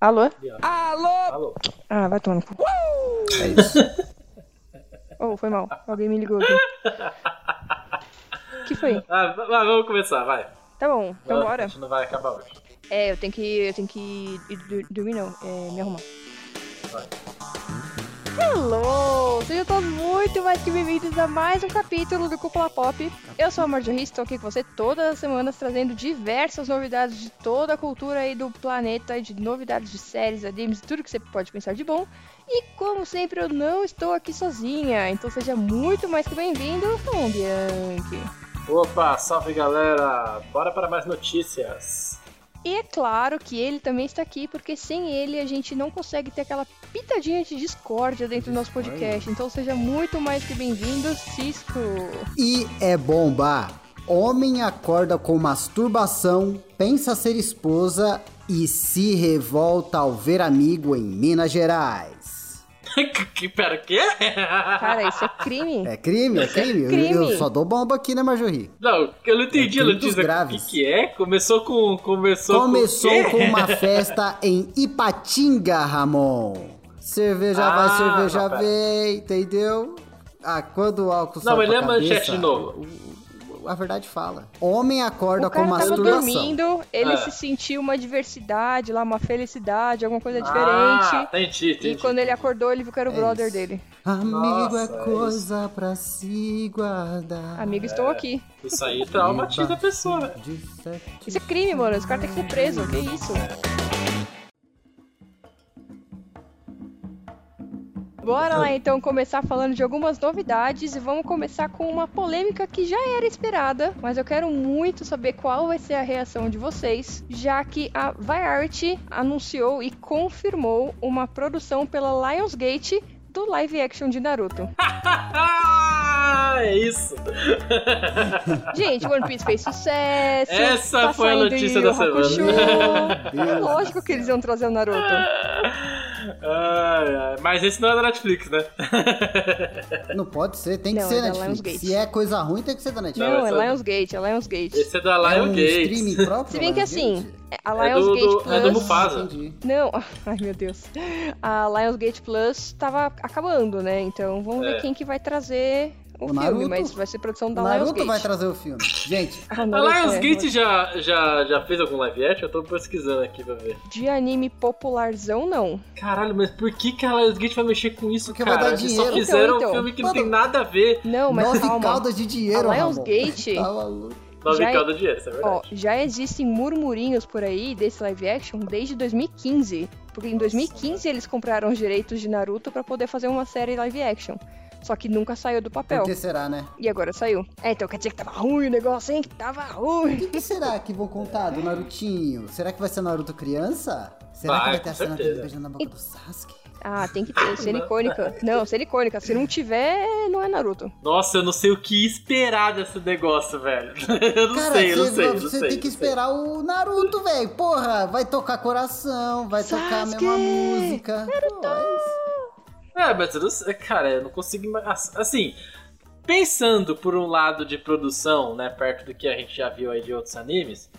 Alô? Alô? Alô? Ah, vai tomar no cu. É isso. Oh, foi mal. Alguém me ligou aqui. que foi? Ah, vamos começar, vai. Tá bom, então A bora. gente não vai acabar hoje. É, eu tenho que. Eu tenho que ir dormir não, é me arrumar. Vai. Hello! Sejam todos muito mais que bem-vindos a mais um capítulo do Cúpula Pop. Eu sou a Marjorie, estou aqui com você todas as semanas trazendo diversas novidades de toda a cultura aí do planeta, de novidades de séries, animes, tudo que você pode pensar de bom. E como sempre, eu não estou aqui sozinha, então seja muito mais que bem-vindo, Bianchi. Opa, salve galera! Bora para mais notícias. E é claro que ele também está aqui, porque sem ele a gente não consegue ter aquela pitadinha de discórdia dentro do nosso podcast. Então seja muito mais que bem-vindo, Cisco. E é bomba. Homem acorda com masturbação, pensa ser esposa e se revolta ao ver amigo em Minas Gerais. que, pera, quê? Cara, isso é crime. É crime? É crime? Eu- crime. Eu, só dou bomba aqui, né, Marjorie? Não, eu não entendi É a. O que, que é? Começou com. Começou, Começou com. com uma festa em Ipatinga, Ramon. Cerveja Ah, vai, cerveja não, vem, entendeu? Ah, quando o álcool Não, mas lê pra a manchete de novo. A verdade fala. Homem acorda O com cara tava masturbação. dormindo, ele É. se sentiu uma diversidade lá, uma felicidade, alguma coisa Ah, diferente. entendi, entendi. E quando ele acordou, ele viu que era o É brother isso. dele. Amigo Nossa, é é coisa pra se guardar. Amigo, estou aqui. Isso aí traumatiza a pessoa, né? Isso é crime, mano. Esse cara tem que ser preso. Que isso? Bora lá então começar falando de algumas novidades e vamos começar com uma polêmica que já era esperada, mas eu quero muito saber qual vai ser a reação de vocês, já que a Variety anunciou e confirmou uma produção pela Lionsgate do live action de Naruto. É isso. Gente, One Piece fez sucesso. Essa tá foi a notícia da Hakusho. semana. Meu É lógico que eles iam trazer o Naruto. Ai, ai, Mas esse não é da Netflix, né? Não pode ser, tem que Não, ser é da Netflix. Lionsgate. Se é coisa ruim, tem que ser da Netflix. Não, essa- é Lionsgate, é Lionsgate. Esse é da é um Lionsgate. streaming próprio? Se bem que assim, Lionsgate? a É do- Lionsgate do- Plus. é do Mufasa. Entendi. Não, ai meu Deus. A Lionsgate Plus tava acabando, né? Então vamos É. ver quem que vai trazer o, O filme, Naruto? mas vai ser produção da Naruto Lionsgate. vai trazer o filme. Gente, Ah, A Naruto, é, Lionsgate já, já, já fez algum live action? Eu tô pesquisando aqui pra ver. De anime popularzão, não. Caralho, mas por que, que a Lionsgate vai mexer com isso, Porque vai cara? dar Eles dinheiro. só fizeram Então, então. um filme que não Mano, tem nada a ver. Não, mas nove calma. caudas de dinheiro, A. Lionsgate- Tá maluco. Nove Já é- calda dinheiro, isso é Ó, verdade. já existem murmurinhos por aí desse live action desde 2015. Porque em 2015 eles compraram os direitos de Naruto pra poder fazer uma série live action. Só que nunca saiu do papel. Por que será, né? E agora saiu. É, então quer dizer que tava ruim o negócio, hein? Que tava ruim. O que, que será que vão contar do Narutinho? Será que vai ser Naruto criança? Será Vai, que vai ter a cena dele beijando na boca do Sasuke? Ah, tem que ter, cena icônica. Não, cena icônica. Se não tiver, não é Naruto. Nossa, eu não sei o que esperar desse negócio, velho. Eu não Cara, sei, eu não você, sei, não você sei. tem que não sei. esperar o Naruto, velho. Porra, vai tocar coração, vai tocar a Sasuke! mesma música. Pô, é isso. É, mas eu não sei, cara, eu não consigo. Assim, pensando por um lado de produção, né, perto do que a gente já viu aí de outros animes,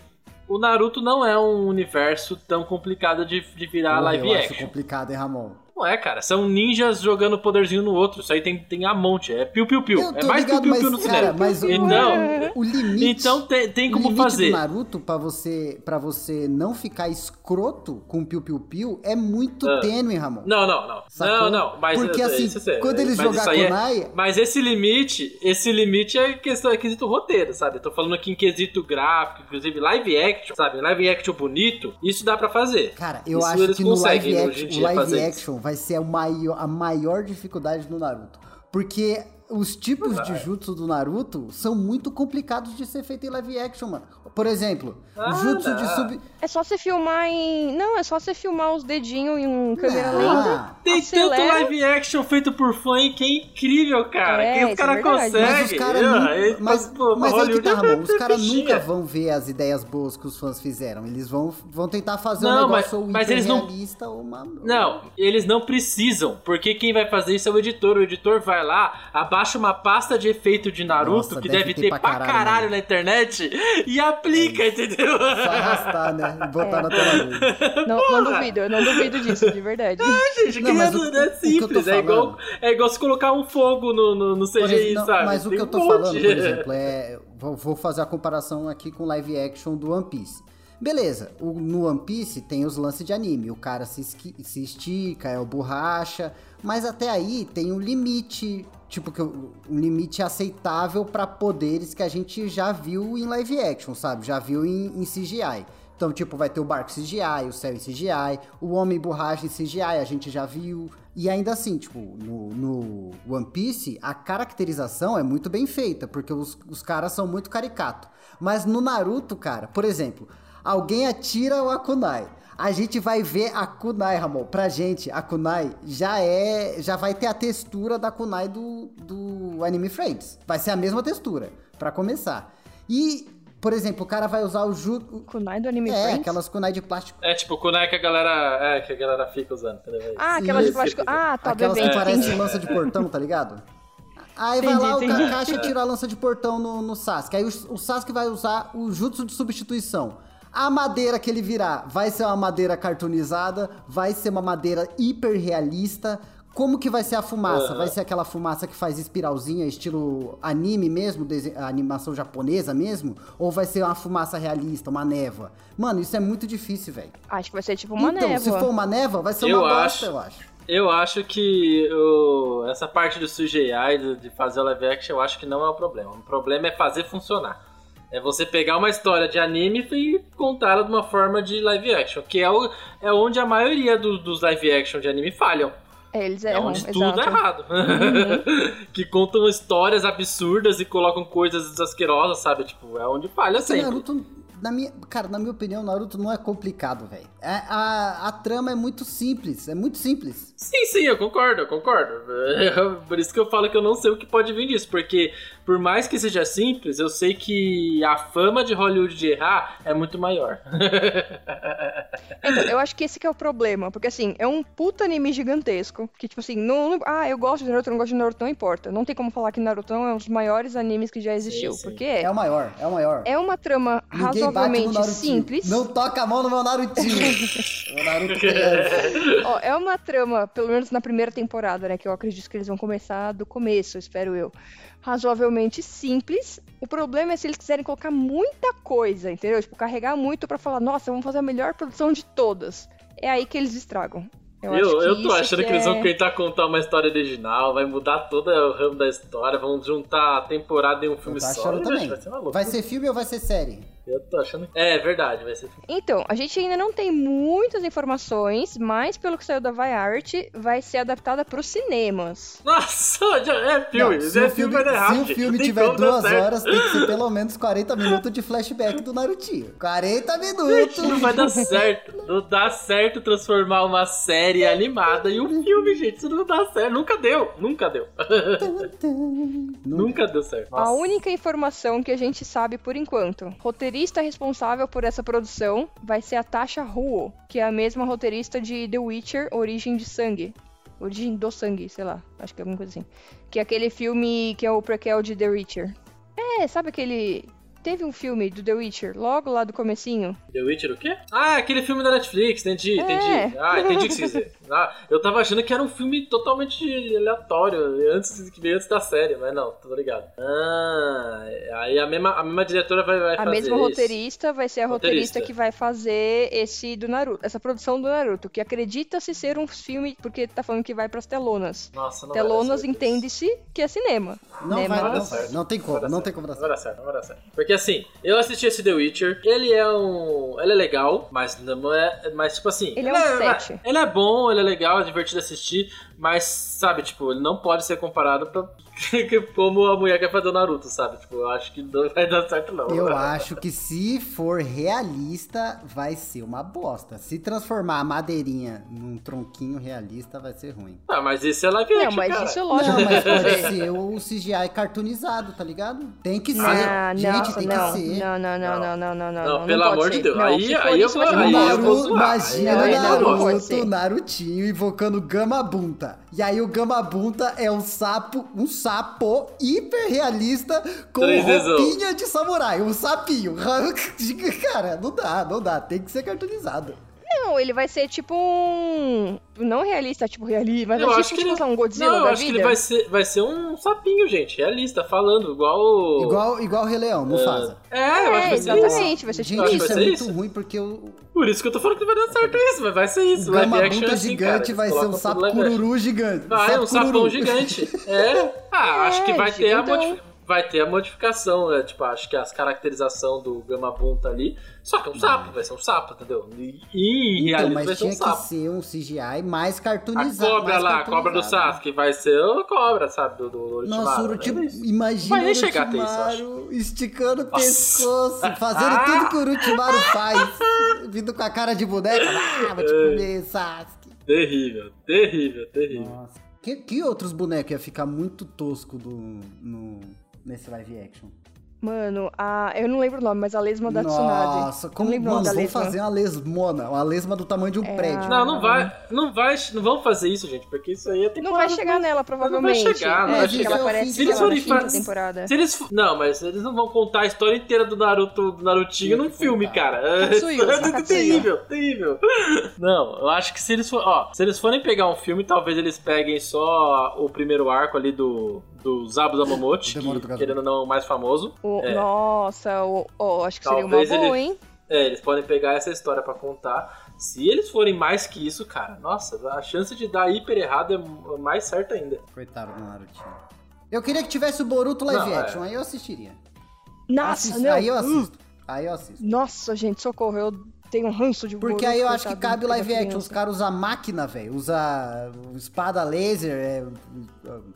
o Naruto não é um universo tão complicado de, de virar Porra, live eu acho action. complicado, hein, Ramon? Não é, cara, são ninjas jogando poderzinho no outro. Isso aí tem, tem a monte, é piu-piu-piu. É mais piu-piu-piu mas, no cinema. mas o, Então, o limite... então tem, tem o como limite fazer. do Naruto pra você, pra você não ficar escroto com o Piu Piu Piu é muito Ah. tênue, Ramon. Não, não, não. Sacou? Não, não. Mas Porque, eu- assim, eu sei, quando eles jogar aí é- Kunai- Mas esse limite, esse limite é questão, é quesito roteiro, sabe? Eu tô falando aqui em quesito gráfico, inclusive live action, sabe? Live action bonito, isso dá pra fazer. Cara, eu Isso acho que no live, action, o live action vai ser o maior, a maior dificuldade do Naruto. Porque os tipos de jutsu do Naruto são muito complicados de ser feito em live action, mano. Por exemplo, Ah, jutsu de não. sub... É só você filmar em. Não, é só você filmar os dedinhos em câmera Não. lenta. Tem acelera. tanto live action feito por fã que é incrível, cara. É, que os é caras verdade. conseguem. Mas os caras Ah, nunca... aí, Mas, pô, mas é que tá, Ramon. Os caras nunca vão ver as ideias boas que os fãs fizeram. Eles vão, vão tentar fazer um Não, mas- negócio ou mas eles não- ou uma... Não, eles não precisam, porque quem vai fazer isso é o editor. O editor vai lá, abaixa uma pasta de efeito de Naruto, Nossa, que deve deve, ter ter pra pra caralho, caralho, né? na internet, e, a- aplica, entendeu? Só arrastar, né? E botar É. na tela verde. Não, não duvido, eu não duvido disso, de verdade. Gente, Não, o- é o que eu simples. É igual, é igual se colocar um fogo no, no, no CGI, exemplo, não, sabe? Mas o Tem que eu um tô monte. falando, por exemplo, é. Vou, vou fazer a comparação aqui com live action do One Piece. Beleza, o- no One Piece tem os lances de anime. O cara se, esqui- se estica, é o borracha. Mas até aí tem um limite, tipo, que um limite aceitável pra poderes que a gente já viu em live action, sabe? Já viu em, em CGI. Então, tipo, vai ter o barco CGI, o céu em CGI, o homem borracha em CGI, a gente já viu. E ainda assim, tipo, no, no One Piece, a caracterização é muito bem feita, porque os, os caras são muito caricato. Mas no Naruto, cara, por exemplo, alguém atira o Akunai. A gente vai ver a Kunai, Ramon. Pra gente, a Kunai já é. Já vai ter a textura da Kunai do, do Anime Friends. Vai ser a mesma textura, pra começar. E, por exemplo, o cara vai usar o Ju. Kunai do Anime É, Friends? aquelas Kunai de plástico. É tipo o kunai que a galera. É, que a galera fica usando, entendeu? Ah, aquela de Isso, plástico. isso. Ah, tá, Aquelas que evento, parecem lança de portão, tá ligado? Aí vai Entendi, lá, o entendi. Kakashi e tira a lança de portão no, no Sasuke. Aí o, o Sasuke vai usar o jutsu de substituição. A madeira que ele virar vai ser uma madeira cartoonizada, vai ser uma madeira hiper realista. Como que vai ser a fumaça? Vai ser aquela fumaça que faz espiralzinha, estilo anime mesmo, animação japonesa mesmo? Ou vai ser uma fumaça realista, uma névoa? Mano, isso é muito difícil, velho. Acho que vai ser tipo uma Então, névoa. se for uma névoa, vai ser Eu uma bosta, acho. eu acho. Eu acho que o- essa parte do CGI, de, de fazer o live action, eu acho que não é o problema. O problema é fazer funcionar. É você pegar uma história de anime e contá-la de uma forma de live action, que é, o, é onde a maioria do- dos live action de anime falham. É, eles É erram, onde exato. tudo é errado. que contam histórias absurdas e colocam coisas desasquerosas, sabe? Tipo, é onde falha Esse sempre. Naruto, na minha, cara, na minha opinião, Naruto não é complicado, velho. É, a, a trama é muito simples, é muito simples. Sim, sim, eu concordo, eu concordo. Por isso que eu falo que eu não sei o que pode vir disso, porque por mais que seja simples, eu sei que a fama de Hollywood de errar é muito maior. Então, eu acho que esse que é o problema, porque assim, é um puta anime gigantesco, que tipo assim, não, não- ah, eu gosto de Naruto, eu não gosto de Naruto, não importa. Não tem como falar que Naruto é um dos maiores animes que já existiu, sim. porque É é, o maior, é o maior. é uma trama Ninguém razoavelmente simples. Não toca a mão no meu Narutinho. o Naruto criança. Ó, é uma trama, pelo menos na primeira temporada, né? Que eu acredito que eles vão começar do começo, espero eu. Razoavelmente simples. O problema é se eles quiserem colocar muita coisa, entendeu? Tipo, carregar muito pra falar, nossa, vamos fazer a melhor produção de todas. É aí que eles estragam. Eu, acho Eu, que eu tô achando que, eles é- vão tentar contar uma história original, vai mudar todo o ramo da história, vão juntar a temporada em um Eu filme tô só. achando Ixi, também. Vai ser. Vai ser filme ou vai ser série? Eu tô achando. É verdade, vai ser. Então, a gente ainda não tem muitas informações, mas pelo que saiu da Variety, vai ser adaptada pros cinemas. Nossa, é filme. Não, já é filme, vai dar errado. se o filme tiver duas certo. horas, tem que ser pelo menos 40 minutos de flashback do Narutinho. 40 Gente, minutos! não vai dar certo. Não dá certo transformar uma série animada em um filme, gente. Isso não dá certo. Nunca deu. Nunca deu. Nunca deu certo. A Nossa. única informação que a gente sabe por enquanto, roteirista responsável por essa produção vai ser a Tasha Huo, que é a mesma roteirista de The Witcher, Origem de Sangue. Origem do Sangue, sei lá, acho que é alguma coisa assim. Que é aquele filme que é o prequel de The Witcher. É, sabe aquele... Teve um filme do The Witcher, logo lá do comecinho. The Witcher o quê? Ah, aquele filme da Netflix, entendi, É. entendi. Ah, entendi o que você dizer. Ah, eu tava achando que era um filme totalmente aleatório, antes que veio antes da série, mas não, tô ligado. Ah, aí a mesma, a mesma diretora vai, vai A fazer mesma isso. roteirista vai ser a roteirista, Roteirista. que vai fazer esse do Naruto, essa produção do Naruto, que acredita-se ser um filme, porque tá falando que vai pras telonas. Nossa, não vai dar Telonas certo isso. entende-se que é cinema. Não né? vai, Mas- não, não tem como, não tem como dar Não vai certo. dar certo, não vai dar certo. Porque assim, eu assisti esse The Witcher, ele é um. Ele é legal, mas não é. Mas tipo assim. Ele é um sete. Ele é bom, ele é legal, é divertido assistir, mas, sabe, tipo, ele não pode ser comparado pra. como a mulher quer fazer o Naruto, sabe? Tipo, eu acho que não vai dar certo, não. Eu acho que se for realista, vai ser uma bosta. Se transformar a madeirinha num tronquinho realista, vai ser ruim. Ah, mas isso é live Não, action, mas cara. isso é lógico Não, mas vai pode ser o CGI cartoonizado, tá ligado? Tem que ser. Não, Gente, não, tem não, que ser. não, não, não, não, não, não, não, Não, pelo amor de. Deus. Não, Aí- for aí eu isso, vai ser aí eu bosta. vou Naruto, zoar. imagina Não, o não Naruto. Narutinho invocando Gamabunta. E aí o Gamabunta é um sapo, um sapo hiper realista com 3Dzão. roupinha de samurai, um sapinho. Cara, não dá, não dá, tem que ser cartoonizado. Não, ele vai ser tipo um. Não realista, tipo realista, mas Eu vai acho ser que tipo, ele- sei lá, um Godzilla Não, eu da acho vida. que ele vai ser, vai ser um sapinho, gente. Realista, falando, igual. o- Igual, igual o Rei Leão, Mufasa. É, eu acho que vai É, ser isso. exatamente, vai ser tipo acho Gente, que isso é vai ser muito isso. ruim porque o, Por isso que eu tô falando que vai dar certo isso, mas vai ser isso. Live Gama action é assim, gigante cara, vai ser um sapo cururu gigante. Vai, sapo um sapão gigante. É. Ah, acho que vai ter a modificação. Vai ter a modificação, é, tipo, acho que as caracterização do Gama Bunta ali. Só que é um sapo, vai ser um sapo, entendeu? E, e Então, realidade vai mas ser um tinha que sapo. ser um CGI mais A cartoonizado. cobra lá, a cobra do cartoonizado. Sasuke, vai ser a cobra, sabe? Do, do Orochimaru. Nossa, né? Imagina Vai o. Orochimaru esticando o pescoço, fazendo tudo que o Orochimaru faz, vindo com a cara de boneca, ah, vou te É. comer, Sasuke. Terrível, terrível, terrível. Nossa. Que, que outros bonecos ia ficar muito tosco do, no, nesse live action? Mano, a... eu não lembro o nome, mas a lesma da Tsunade. Nossa, como, Não lembro mano, vamos fazer uma lesmona, uma lesma do tamanho de um É prédio. Não, não vai, não vai, não vão fazer isso, gente, porque isso aí é Não temporada. vai chegar nela, provavelmente. chegar, não é, vai chegar. ela aparece Se eles forem fa- temporada. Se eles, não, mas eles não vão contar a história inteira do Naruto, do Narutinho Tinha num filme, contar. cara. Katsuyu, É Katsuyu. terrível, terrível. Não, eu acho que se eles for, ó, se eles forem pegar um filme, talvez eles peguem só o primeiro arco ali do do Zabu Zamamote, do que querendo ou não é o mais famoso. O- É. Nossa, o, o- acho que seria uma Talvez boa, ele- hein? É, eles podem pegar essa história pra contar. Se eles forem mais que isso, cara, nossa, a chance de dar hiper errado é mais certa ainda. Coitado do Narutinho. Eu queria que tivesse o Boruto live Não, é. action, aí eu assistiria. Nossa, Assisto- não. Aí eu Hum, assisto. Aí eu assisto. Nossa, gente, socorro, eu tenho um ranço de Porque Boruto, aí eu acho que cabe o live action. Os caras usam máquina, velho. Usa espada laser, é,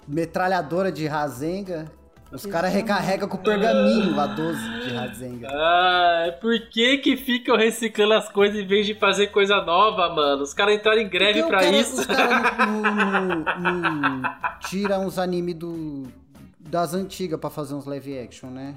metralhadora de Rasenga. Os caras recarregam com pergaminho lá 12 de Rasenga. Ah, por que que ficam reciclando as coisas em vez de fazer coisa nova, mano? Os caras entraram em greve pra cara- isso. Os caras não, não- não tiram uns animes do, das antigas pra fazer uns live action, né?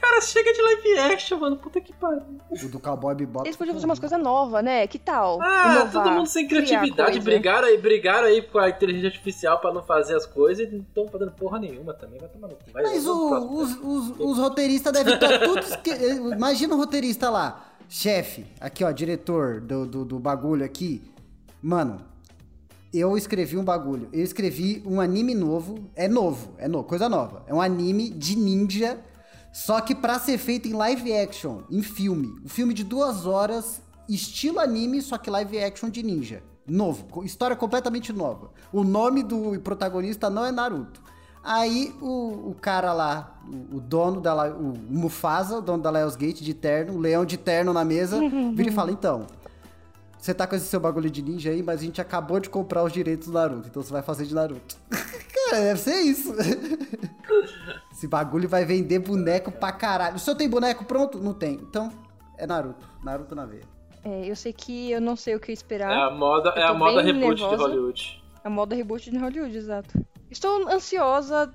Cara, chega de live action, mano. Puta que pariu. O do Cowboy Bebop. Eles podiam fazer umas coisas novas, né? Que tal? Ah, Inovar, todo mundo sem criatividade. Brigaram aí, brigaram aí com a inteligência artificial pra não fazer as coisas e não estão fazendo porra nenhuma também. Vai tomar no cu. Vai, Mas o- próximo. os, os- os roteiristas devem estar todos. esque- Imagina o roteirista lá, chefe, aqui ó, diretor do, do, do bagulho aqui. Mano, eu escrevi um bagulho. Eu escrevi um anime novo. É novo, é novo, coisa nova. É um anime de ninja, só que pra ser feito em live action, em filme. Um filme de duas horas, estilo anime, só que live action de ninja. Novo, história completamente nova. O nome do protagonista não é Naruto. Aí o, o cara lá, o, o dono da o Mufasa, o dono da Lionsgate de terno, o leão de terno na mesa, vira e fala: então, você tá com esse seu bagulho de ninja aí, mas a gente acabou de comprar os direitos do Naruto, então você vai fazer de Naruto. cara, deve ser isso. Esse bagulho vai vender boneco pra caralho. O senhor tem boneco pronto? Não tem. Então, é Naruto. Naruto na veia. É, eu sei que eu não sei o que É esperar. a moda, é a moda reboot de nervosa. Hollywood. A moda reboot de Hollywood, exato. Estou ansiosa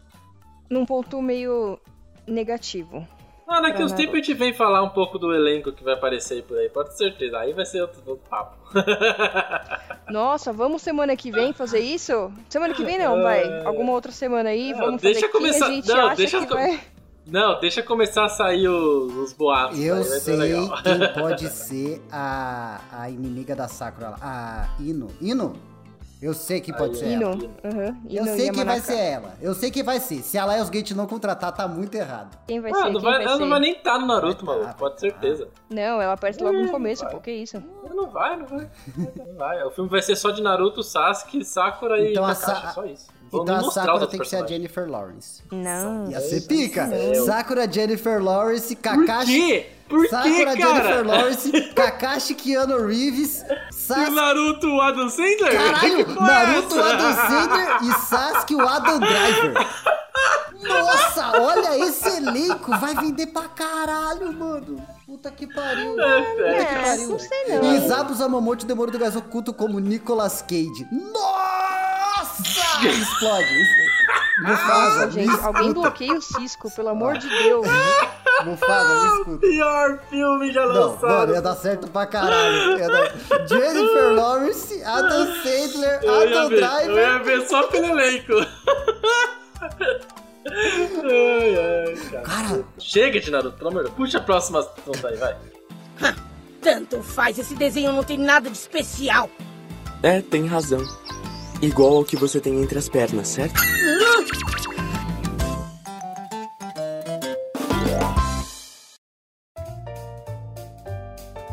num ponto meio negativo. Ah, daqui uns tempos a gente vem falar um pouco do elenco que vai aparecer aí por aí, pode ter certeza. Aí vai ser outro, outro papo. Nossa, vamos semana que vem fazer isso? Semana que vem não, vai. Alguma outra semana aí, Não, vamos deixa fazer começar- a gente não, acha deixa que vai... Não, deixa começar a sair os, os boatos. Eu aí sei legal. quem pode ser a, a inimiga da Sakura. A Ino. Ino? Eu sei que pode Aí, ser é. ela. Ino. Uhum. Eu Ino sei que vai ser ela. Eu sei que vai ser. Se a Lionsgate não contratar, tá muito errado. Quem vai Ah, ser? não Quem vai, vai ela ser? não vai nem estar no Naruto, Vai tá, maluco, pode ter vai certeza. Não, ela aparece logo no começo, vai. pô, que isso? Não vai, não vai. Não vai. O filme vai ser só de Naruto, Sasuke, Sakura e Então a Kakashi, Sa- só isso. Vão Então a Sakura tem que ser a. Jennifer Lawrence. Não. Ia ser pica. Sakura, Jennifer Lawrence, Por Kakashi. quê? Por quê, Sakura, cara? Jennifer Lawrence, Kakashi, Keanu Reeves, E Sasuke. Naruto, o Adam Sandler? Caralho, Que é Naruto? Adam Sandler e Sasuke, o Adam Driver. Nossa, olha esse elenco, vai vender pra caralho, mano. Puta que pariu. É, Puta que É, pariu. não sei não. E Zabu Zamamoto, o Demônio do Gás Oculto como Nicolas Cage. Nossa! Explode. Mufasa, me Gente, alguém bloqueia o Cisco, pelo amor de Deus. Mufasa, me escuta. Pior filme já Não, lançado. mano, ia dar certo pra caralho. Dar- Jennifer Lawrence, Adam Sandler, eu, Adam ver, eu ia Driver. ver só pelo elenco. Ai, ai, cara. Cara, Chega de Naruto, pelo amor de Deus. Puxa a próxima assunto aí, vai. Tanto faz, esse desenho não tem nada de especial. É, tem razão. Igual ao que você tem entre as pernas, certo?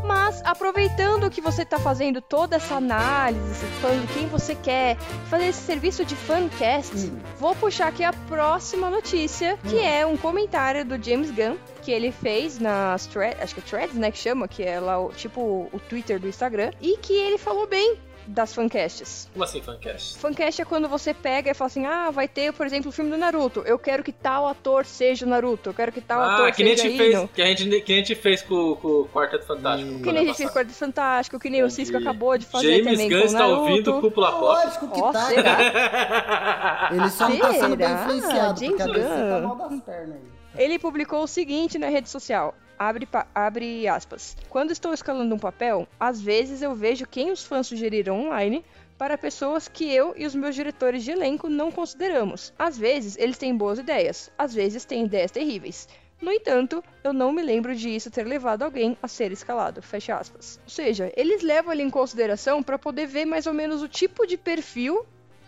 Mas aproveitando que você tá fazendo toda essa análise, falando quem você quer, fazer esse serviço de fancast, Hum. vou puxar aqui a próxima notícia, que é um comentário do James Gunn que ele fez nas threads, acho que é threads, né, que chama, que é lá o, tipo o Twitter do Instagram, e que ele falou bem das fancasts. Como assim, fancast? Fancast é quando você pega e fala assim, ah, vai ter, por exemplo, o filme do Naruto. Eu quero que tal ator seja o Naruto. Eu quero que tal Ah, ator que nem a seja gente fez, Ino. que a gente, que a gente fez com, com o Quarteto Fantástico. Que Que nem a gente fez semana Quarto Fantástico, que nem o Cisco Entendi. acabou de fazer James também Gunn com o está Naruto. ouvindo o Cúpula Pop. lógico que Ó, tá, será? Ele só não tá sendo bem influenciado, porque a James DC tá Gunn. mal das pernas aí. Ele publicou o seguinte na rede social. Abre, abre aspas. Quando estou escalando um papel, às vezes eu vejo quem os fãs sugeriram online para pessoas que eu e os meus diretores de elenco não consideramos. Às vezes eles têm boas ideias, às vezes têm ideias terríveis. No entanto, eu não me lembro de isso ter levado alguém a ser escalado. Fecha aspas. Ou seja, eles levam ali em consideração para poder ver mais ou menos o tipo de perfil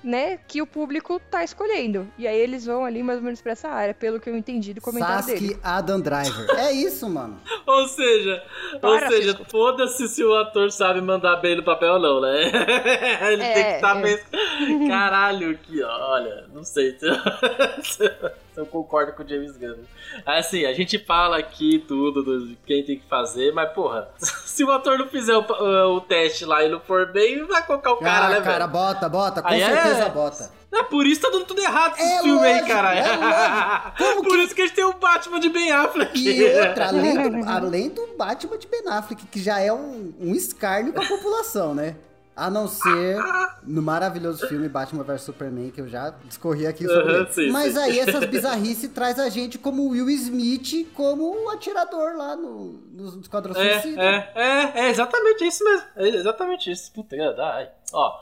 né, que o público tá escolhendo. E aí eles vão ali mais ou menos pra essa área, pelo que eu entendi do comentário dele. Sasuke Adam Driver. É isso, mano. Ou seja, Para, ou seja, foda-se se o ator sabe mandar bem no papel ou não, né? Ele É, tem que estar é. mesmo. Caralho, que olha, não sei se se eu concordo com o James Gunn. Assim, a gente fala aqui tudo do quem tem que fazer, mas porra, se o ator não fizer o, o teste lá e não for bem, vai colocar o cara, Ah, né, cara, velho? bota, bota, com Aí é- certeza bota. É por isso que tá dando tudo errado esse É filme aí, lógico, caralho. é por isso que a gente tem o Batman de Ben Affleck. E outra, além do, além do Batman de Ben Affleck, que já é um, um escárnio pra população, né? A não ser no maravilhoso filme Batman vs Superman, que eu já discorri aqui sobre ele. sim, Mas sim. aí essas bizarrices traz a gente como Will Smith, como o atirador lá no, no Esquadrão Suicida. É, é, é, é exatamente isso mesmo. É exatamente isso. Puta, ai. Ó,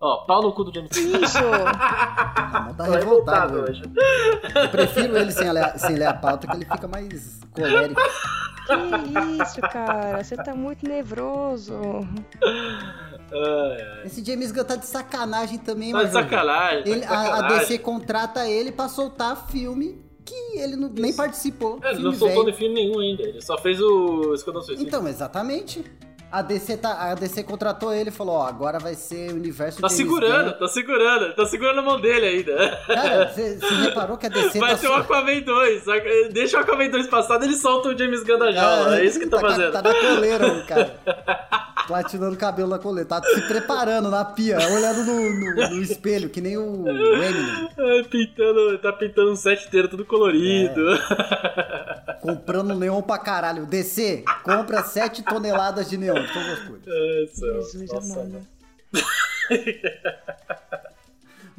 ó, pau no cu do James Gunn. Isso! Mas tá Tô revoltado hoje. Eu prefiro ele sem ler, sem ler a pauta, que ele fica mais colérico. que isso, cara? Você tá muito nervoso. Ai, ai. Esse James Gunn tá de sacanagem também, Tá de sacanagem. tá Ele, de a, a sacanagem. DC contrata ele pra soltar filme que ele não- nem participou. É, ele não soltou de filme nenhum ainda. Ele só fez o Esquadrão Suicida. Então, exatamente. A DC, tá, a DC contratou ele e falou, ó, agora vai ser o universo Tá James segurando, Gunn. tá segurando. Tá segurando a mão dele ainda. Cara, você reparou que a DC Vai tá... ser o Aquaman 2. só que- Deixa o Aquaman 2 passado, ele solta o James Gunn da jaula. Ah, é isso que tá tá, fazendo. Tá na coleira, cara. Platinando o cabelo na coleira. Tá se preparando na pia, olhando no, no- no espelho, que nem o Eminem. Ai, pintando, tá pintando um set inteiro, tudo colorido. É. Comprando neon pra caralho. DC, compra 7 toneladas de neon. São as cores. Ai, céu. Jesus Nossa, amado.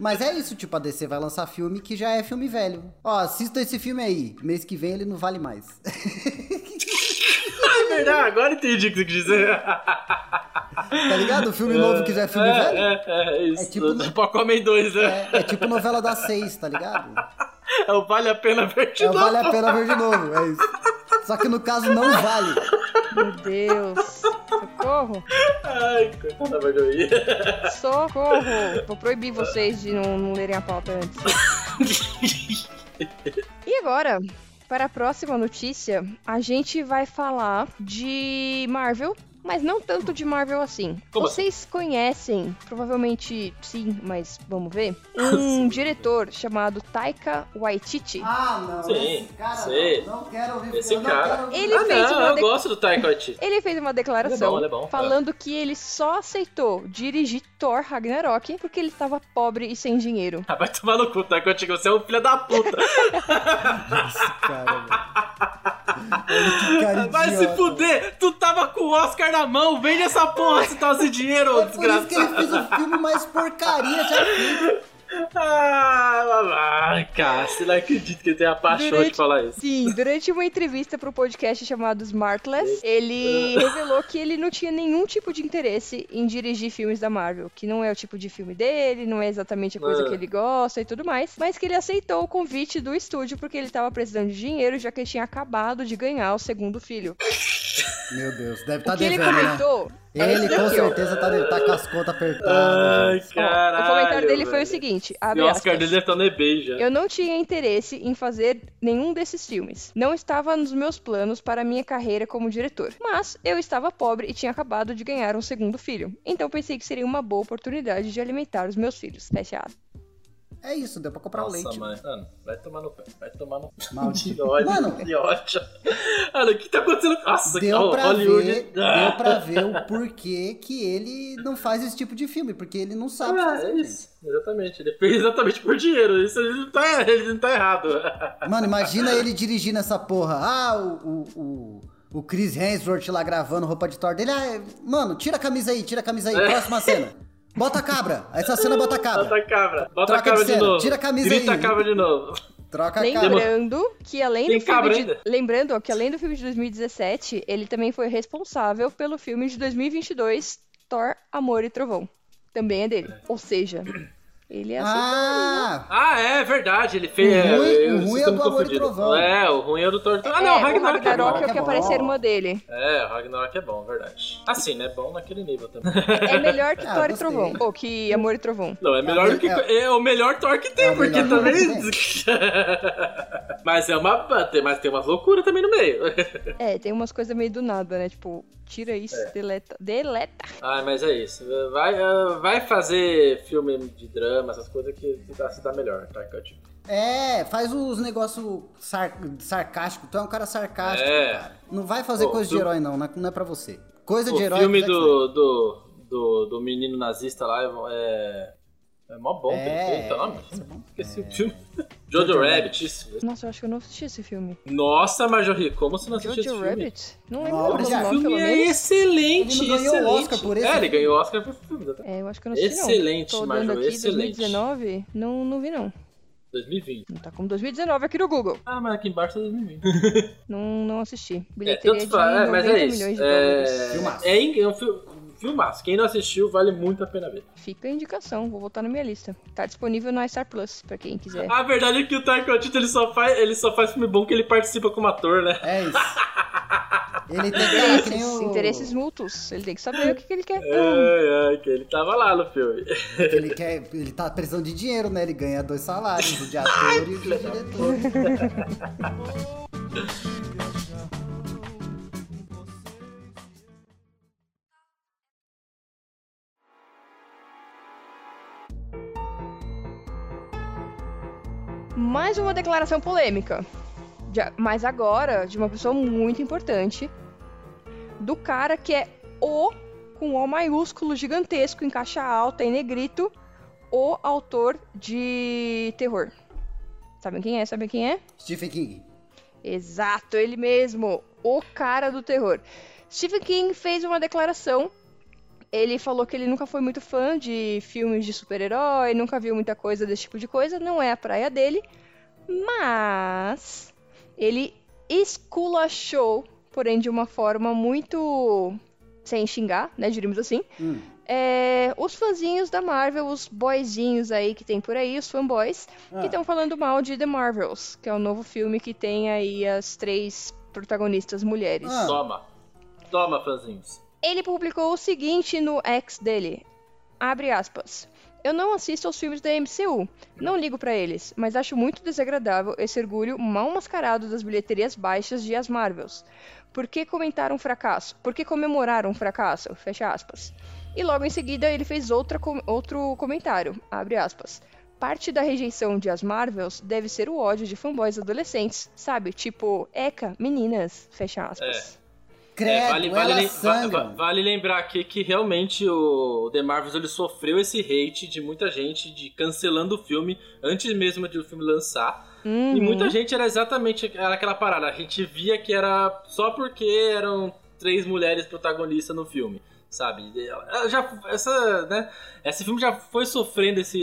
Mas é isso, tipo, a DC vai lançar filme que já é filme velho. Ó, assista esse filme aí. Mês que vem ele não vale mais. É verdade, agora entendi o que você quis dizer. tá ligado? O filme novo que já é filme é, velho. É, é, é isso. É tipo no- Aquaman 2, né? É, é tipo novela das seis, tá ligado? É o Vale a Pena Ver de É, novo. vale a pena ver de novo, é isso. Só que no caso não vale. Meu Deus. Socorro. Ai, coitada da Marjorie. Socorro. Vou proibir vocês de não, não lerem a pauta antes. E agora, para a próxima notícia, a gente vai falar de Marvel, mas não tanto de Marvel assim. Como Vocês conhecem, provavelmente sim, mas vamos ver, um diretor chamado Taika Waititi. Ah, não. Sim, esse cara, sim. Não, não quero ouvir Esse eu não cara. quero ouvir. Ele ah, fez não, uma eu de- gosto do Taika Waititi. Ele fez uma declaração Ele é bom, ele é bom. falando que ele só aceitou dirigir Thor Ragnarok porque ele estava pobre e sem dinheiro. Ah, vai tomar no cu, Taika Waititi. Você é um filho da puta. Esse cara, velho. Olha Vai se fuder. Tu tava com o Oscar na mão. Vende essa porra se tá sem dinheiro, É por isso que ele desgraçado. fez o filme mais porcaria já feito. Ah, ai, Cássio, não acredito que ele tenha a paixão de Durante- falar isso. Sim, durante uma entrevista pro podcast chamado Smartless, ele revelou que ele não tinha nenhum tipo de interesse em dirigir filmes da Marvel, que não é o tipo de filme dele, não é exatamente a coisa Ah. que ele gosta e tudo mais, mas que ele aceitou o convite do estúdio porque ele tava precisando de dinheiro, já que ele tinha acabado de ganhar o segundo filho. Meu Deus, deve estar o que ele devendo, né? comentou é Ele com certeza tá, tá com as contas apertadas. Ai, caralho. o comentário dele foi o velho. seguinte, E abre o Oscar aspas. dele deve estar no eBay já. Eu não tinha interesse em fazer nenhum desses filmes. Não estava nos meus planos para minha carreira como diretor. Mas eu estava pobre e tinha acabado de ganhar um segundo filho. Então pensei que seria uma boa oportunidade de alimentar os meus filhos. Fecha aspas. É isso, deu pra comprar o Nossa, leite. mãe. Mano, vai tomar no pé. Vai tomar no pé. Maldito. Ódio, Mano. que. Olha, o que tá acontecendo? Nossa, Deu que pra, Hollywood. ver, deu pra ver o porquê que ele não faz esse tipo de filme, porque ele não sabe Ah, fazer. é isso. Exatamente. Ele fez exatamente por dinheiro. Isso ele não tá, ele não tá errado. Mano, imagina ele dirigindo essa porra. Ah, o, o, o, o Chris Hemsworth lá gravando roupa de Thor dele. Ah, é- mano, tira a camisa aí, tira a camisa aí. Próxima cena. Bota a cabra. Essa cena bota a cabra. Bota a cabra. Bota Troca a cabra de de, cena. novo. Tira a camisa Grita aí. a cabra de novo. Troca a cabra. Lembrando que além Tem do filme cabra de... ainda? Lembrando ó, que além do filme de 2017, ele também foi responsável pelo filme de 2022, Thor, Amor e Trovão. Também é dele. Ou seja, ele é assim. Ah, Ah, é verdade. Ele fez. O ruim- eu- o ruim é do Amor e. Trovão. É, o ruim é o do Thor. Ah, é, não, o o Ragnarok, Ragnarok é é bom. o que é aparece a irmã dele. É, o Ragnarok é bom, verdade. Assim, né? Bom naquele nível também. É melhor que Ah, Thor e. Trovão. Ou que Amor e Trovão. Não, é melhor do que. É- É, o melhor Thor que tem, É o porque também. Mas é uma. tem- Mas tem umas loucuras também no meio. É, tem umas coisas meio do nada, né? Tipo, tira isso, É. deleta. Deleta. Ah, mas é isso. Vai, ah, vai fazer filme de drama, essas coisas que se dá, se dá melhor, tá, Cut? é, faz os negócios sar, sarcásticos. Tu é um cara sarcástico, É. cara. Não vai fazer Pô, coisa de tu- herói, não. Não é- Não é pra você. Coisa O de herói. filme é do, do, do, do menino nazista lá é. É mó bom É. Então, nome. isso é. Esqueci o filme. Jojo, Jojo Rabbit, Rabbit. isso. Nossa, eu acho que eu não assisti esse filme. Nossa, Marjorie, como você não assistiu esse Jojo filme? Rabbit? Não lembro. O pelo filme é menos. excelente, Ele não ganhou o excelente. Oscar por esse É, ele filme. ganhou o Oscar por filme. É, eu acho que eu não assisti não. Excelente, olhando Marjorie, aqui, excelente. 2019, não, não vi não. 2020. Não tá como 2019 aqui no Google. Ah, mas aqui embaixo tá 2020. Não, não assisti. É, Bilheteria tanto de faz, é, 90 mas é isso. milhões de É, é, é um fil- filmaço. Quem não assistiu, vale muito a pena ver. Fica a indicação, vou botar na minha lista. Tá disponível na Star Plus, pra quem quiser. A verdade é que o Taika Waititi, ele só faz, ele só faz filme bom que ele participa como ator, né? É isso. Ele tem Interesses, o... interesses mútuos. Ele tem que saber o que, que ele quer. Ai, ai, que ele tava lá no filme. Ele, quer, ele tá precisando de dinheiro, né? Ele ganha dois salários, o de ator e o de diretor. Mais uma declaração polêmica. Mas agora, de uma pessoa muito importante. Do cara que é o, com O maiúsculo, gigantesco, em caixa alta, em negrito, o autor de terror. Sabem quem é? Sabem quem é? Stephen King. Exato, ele mesmo, o cara do terror. Stephen King fez uma declaração. Ele falou que ele nunca foi muito fã de filmes de super-herói, nunca viu muita coisa desse tipo de coisa, não é a praia dele. Mas ele esculachou, porém de uma forma muito sem xingar, né, diríamos assim, Hum. é, os fãzinhos da Marvel, os boyzinhos aí que tem por aí, os fanboys, Ah. que estão falando mal de The Marvels, que é o novo filme que tem aí as três protagonistas mulheres. Ah. Toma. Toma, fãzinhos. Ele publicou o seguinte no X dele. Abre aspas. Eu não assisto aos filmes da MCU, não ligo pra eles, mas acho muito desagradável esse orgulho mal mascarado das bilheterias baixas de as Marvels. Por que comentar um fracasso? Por que comemorar um fracasso? Fecha aspas. E logo em seguida ele fez outra com- outro comentário, abre aspas. Parte da rejeição de as Marvels deve ser o ódio de fanboys adolescentes, sabe? Tipo, eca, meninas, fecha aspas. Credo, É, vale, vale, va- vale lembrar aqui que realmente o The Marvels ele sofreu esse hate de muita gente de cancelando o filme antes mesmo de o filme lançar. Uhum. E muita gente era exatamente era aquela parada. A gente via que era só porque eram três mulheres protagonistas no filme, sabe? Já, essa, né, esse filme já foi sofrendo esse,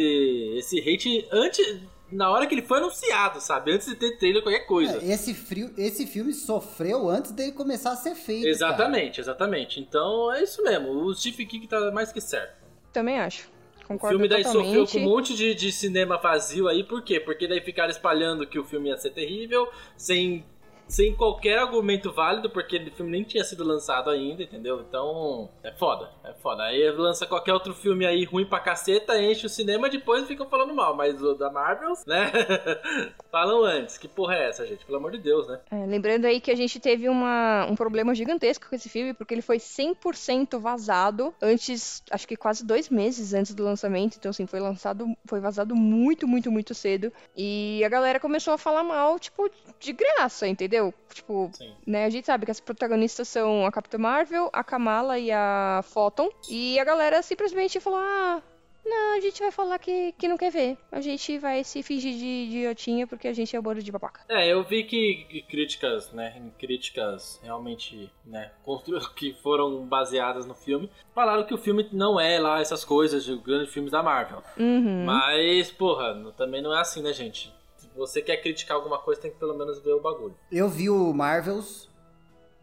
esse hate antes, na hora que ele foi anunciado, sabe? Antes de ter trailer, qualquer coisa. É, esse, frio, esse filme sofreu antes dele começar a ser feito. Exatamente, cara. exatamente. Então é isso mesmo. O Stephen King tá mais que certo. Também acho. O Concordo filme daí totalmente. sofreu com um monte de, de cinema vazio aí, por quê? Porque daí ficaram espalhando que o filme ia ser terrível, sem, sem qualquer argumento válido, porque o filme nem tinha sido lançado ainda, entendeu? Então, é foda, é foda. Aí lança qualquer outro filme aí ruim pra caceta, enche o cinema, depois ficam falando mal. Mas o da Marvel, né? Falam antes. Que porra é essa, gente? Pelo amor de Deus, né? É, lembrando aí que a gente teve uma, um problema gigantesco com esse filme, porque ele foi 100% vazado antes, acho que quase dois meses antes do lançamento. Então, assim, foi lançado, foi vazado muito, muito, muito cedo. E a galera começou a falar mal, tipo, de graça, entendeu? Tipo, Sim. né, a gente sabe que as protagonistas são a Capitã Marvel, a Kamala e a Photon. E a galera simplesmente falou, ah... Não, a gente vai falar que, que não quer ver. A gente vai se fingir de idiotinha porque a gente é o bolo de babaca. É, eu vi que críticas, né, críticas realmente, né, que foram baseadas no filme, falaram que o filme não é lá essas coisas de grandes filmes da Marvel. Uhum. Mas, porra, também não é assim, né, gente? Você quer criticar alguma coisa, tem que pelo menos ver o bagulho. Eu vi o Marvels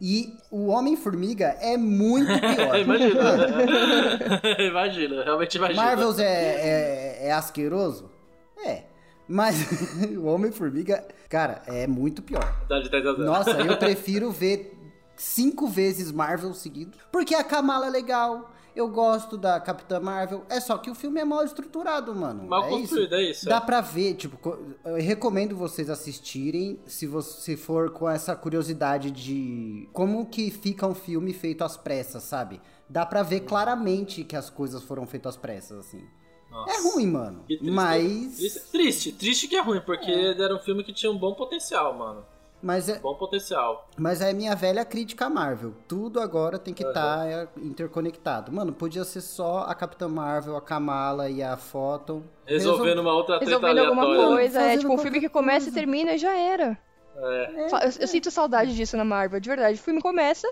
e o Homem-Formiga é muito pior. imagina. imagina, realmente imagina. Marvels é, é, é asqueroso? É. Mas o Homem-Formiga, cara, é muito pior. Dá de 10 a 0. Nossa, eu prefiro ver cinco vezes Marvel seguido. Porque a Kamala é legal. Eu gosto da Capitã Marvel. É só que o filme é mal estruturado, mano. Mal é construído, é isso. Dá é. pra ver, tipo, eu recomendo vocês assistirem se você for com essa curiosidade de como que fica um filme feito às pressas, sabe? Dá pra ver claramente que as coisas foram feitas às pressas, assim. Nossa. É ruim, mano. Triste. Mas. Triste, triste, triste que é ruim, porque era um filme que tinha um bom potencial, mano. Mas é, Bom potencial. Mas é minha velha crítica à Marvel. Tudo agora tem que estar interconectado. Mano, podia ser só a Capitã Marvel, a Kamala e a Photon. Resolvendo uma outra treta Resolvendo alguma coisa, é tipo um filme que começa e termina e já era. É. Eu, eu sinto saudade disso na Marvel, de verdade. O filme começa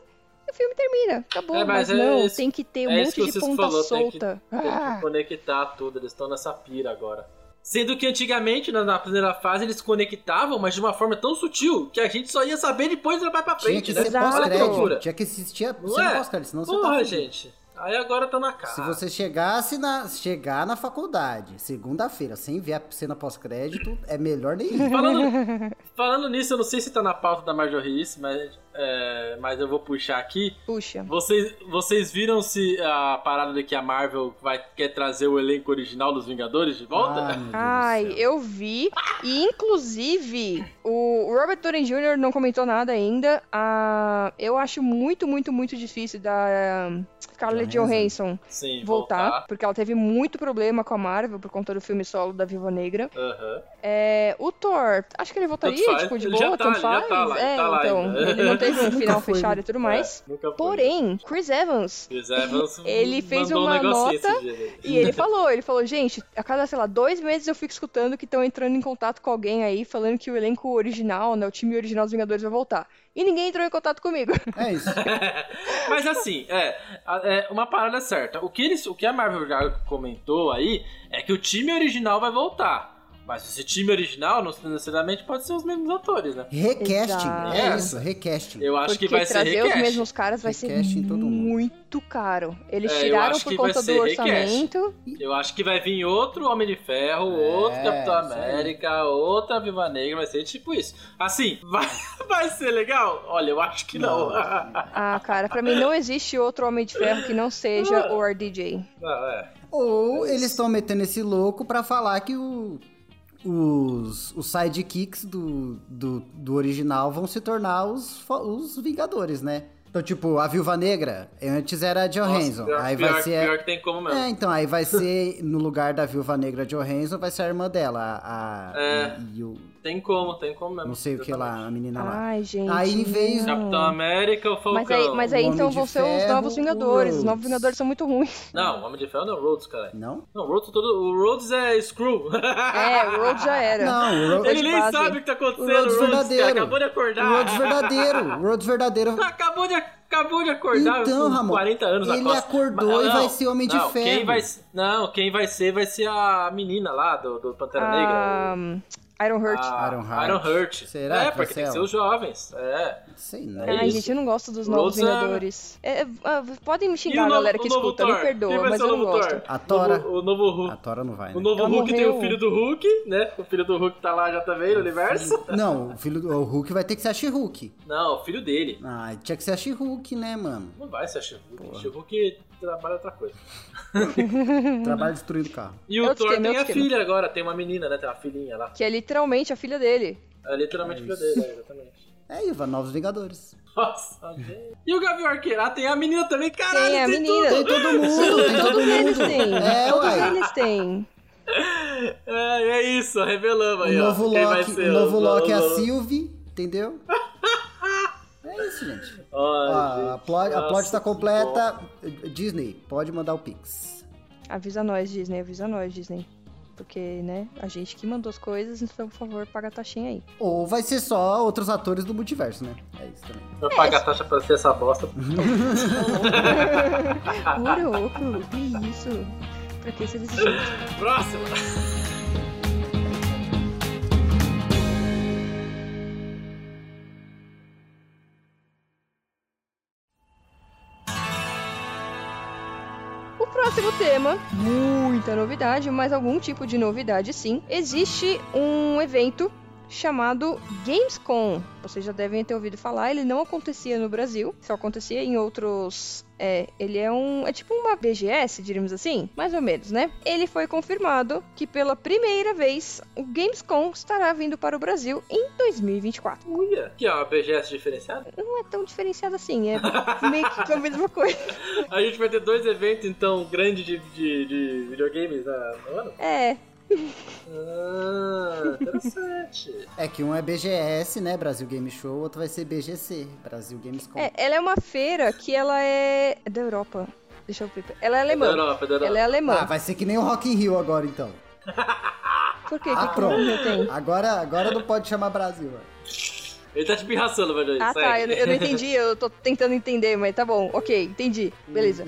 e o filme termina. Acabou. É, mas mas é não, isso- tem que ter um é isso monte de ponta falou, tem que- solta. Tem que Ah, conectar tudo, eles estão nessa pira agora. Sendo que antigamente, na, na primeira fase, eles conectavam, mas de uma forma tão sutil que a gente só ia saber depois de vai pra Tinha frente, que né? Olha que loucura. Tinha que assistir Não é? pós-crédito, senão você tá Porra, gente. Aí agora tá na cara. Se você chegasse na, chegar na faculdade, segunda-feira, sem ver a cena pós-crédito, é melhor nem ir. Falando, falando nisso, eu não sei se tá na pauta da Marjorice, mas, é, mas eu vou puxar aqui. puxa. Vocês, vocês viram se a parada de que a Marvel vai, quer trazer o elenco original dos Vingadores de volta? Ah, Ai, céu. eu vi. E inclusive, o Robert Downey Jr. não comentou nada ainda. Ah, eu acho muito, muito, muito difícil da ah, Scarlett Johansson. Johansson Sim, voltar, voltar. porque ela teve muito problema com a Marvel por conta do filme solo da Viúva Negra. Aham. É, o Thor, acho que ele voltaria, tipo, de ele boa, já tá, tanto ele já faz. tá lá, ele é, tá então, ele não um final foi, fechado né? e tudo mais. É, nunca foi. Porém, Chris Evans, Chris Evans Ele fez um uma negocinho nota. E ele falou, ele falou, gente, a cada, sei lá, dois meses eu fico escutando que estão entrando em contato com alguém aí, falando que o elenco original, né, o time original dos Vingadores vai voltar. E ninguém entrou em contato comigo. É isso. Mas assim, é, é uma parada certa. O que, eles, o que a Marvel já comentou aí é que o time original vai voltar. Mas esse time original não necessariamente pode ser os mesmos atores, né? Recasting. Exato. É isso, recasting. Eu acho Porque que vai ser trazer os mesmos caras vai ser Recast em todo mundo. muito caro. Eles É, eu tiraram acho por que vai conta ser do orçamento. Eu acho que vai vir outro Homem de Ferro, outro Capitão. América, outra Viva Negra, vai ser tipo isso. Assim, vai, vai ser legal? Olha, eu acho que não. Ah, cara, pra mim não existe outro Homem de Ferro que não seja o RDJ. Não, é. Ou eles estão metendo esse louco pra falar que o- os, os sidekicks do, do, do original vão se tornar os, os Vingadores, né? Então, tipo, a Viúva Negra, antes era a Johansson. Nossa, pior, aí pior, vai ser. pior que tem como mesmo. É, então, aí vai ser, no lugar da Viúva Negra Johansson, vai ser a irmã dela, a... a- É. e, e o... Tem como, tem como mesmo. Não sei o que lá, a menina lá. Ai, gente. Aí, não. Capitão América ou Falcão? Mas aí, mas aí O então de vão ser os Ferro, novos o Vingadores. Os Rhodes. novos Vingadores são muito ruins. Não, o Homem de Ferro não é o Rhodes, cara. Não? Não, o Rhodes, todo, o Rhodes é Screw. É, o Road já era. Não, o Ro- Ele de nem base. sabe o que tá o acontecendo, Rhodes o Rhodes, verdadeiro. cara. Acabou de acordar. O Rhodes verdadeiro. O Rhodes verdadeiro. Acabou de, acabou de acordar Então, com Ramon, 40 anos ele costa. acordou Mas- e não, vai ser Homem de não, Ferro. Quem vai, não, quem vai ser vai ser a menina lá do, do Pantera Negra. Ah, Iron Heart. A Iron Heart. Iron Heart. Será É, porque ser tem que ser ela? os jovens. É. Sei não. É Ai, gente, eu não gosto dos novos é- Vingadores. É, é, ah, podem me xingar, novo- galera que escuta, Thor? me perdoa, mas ser eu o não gosto. Thor? A Tora. O novo, o novo Hulk. A Tora não vai, né? O novo Ela Hulk tem o morreu. filho do Hulk, né? O filho do Hulk tá lá já também no universo. Não, o filho do o Hulk vai ter que ser a She-Hulk. Não, o filho dele. Ah, tinha que ser a She-Hulk, né, mano? Não vai ser a She-Hulk. She-Hulk trabalha outra coisa. Trabalho destruindo o carro. E o É Thor é tem a filha agora, tem uma menina, né? Tem uma filhinha lá. Que é literalmente a filha dele. É literalmente filha dele, é, exatamente. É, Iva, Novos Vingadores. Nossa, gente. E o Gavião Arqueiro? Ah, tem a menina também, caralho. Tem a menina. Tem todo mundo, tem todo Todos eles mundo. têm. É, Todos uai. eles têm. É, é isso, revelamos O aí, ó. novo Loki, ser o novo Loki é a Sylvie, entendeu? É isso, gente. Ai, Ó, a gente, plot, a plot tá que completa. Disney, pode mandar o Pix. Avisa nós, Disney, avisa nós, Disney. Porque, né, a gente que mandou as coisas, então, por favor, paga a taxinha aí. Ou vai ser só outros atores do multiverso, né? É isso também. bom. Vou pagar a taxa pra ser essa bosta. Louco, que isso? Pra que desse jeito? Próxima. Tema, muita novidade, mas algum tipo de novidade sim. Existe um evento chamado Gamescom. Vocês já devem ter ouvido falar, ele não acontecia no Brasil, só acontecia em outros. É, ele é um. É tipo uma BGS, diríamos assim? Mais ou menos, né? Ele foi confirmado que pela primeira vez o Gamescom estará vindo para o Brasil em 2024. Uia. Que é uma BGS diferenciada? Não é tão diferenciado assim, é meio que a mesma coisa. A gente vai ter dois eventos, então, grandes de, de, de videogames na- no ano? É, Ah, interessante. É que um é BGS, né? Brasil Game Show, outro vai ser BGC, Brasil Gamescom. É, ela é uma feira que ela é é da Europa. Deixa eu ver. Ela é alemã. Da Europa, da Europa. Ela é alemã. Ah, vai ser que nem o Rock in Rio agora, então. Por quê? Ah, que pronto. que tem? Agora, agora não pode chamar Brasil. Ele tá te pirraçando, velho. Ah, tá. Eu, eu não entendi. Eu tô tentando entender, mas tá bom. Ok, entendi. Beleza.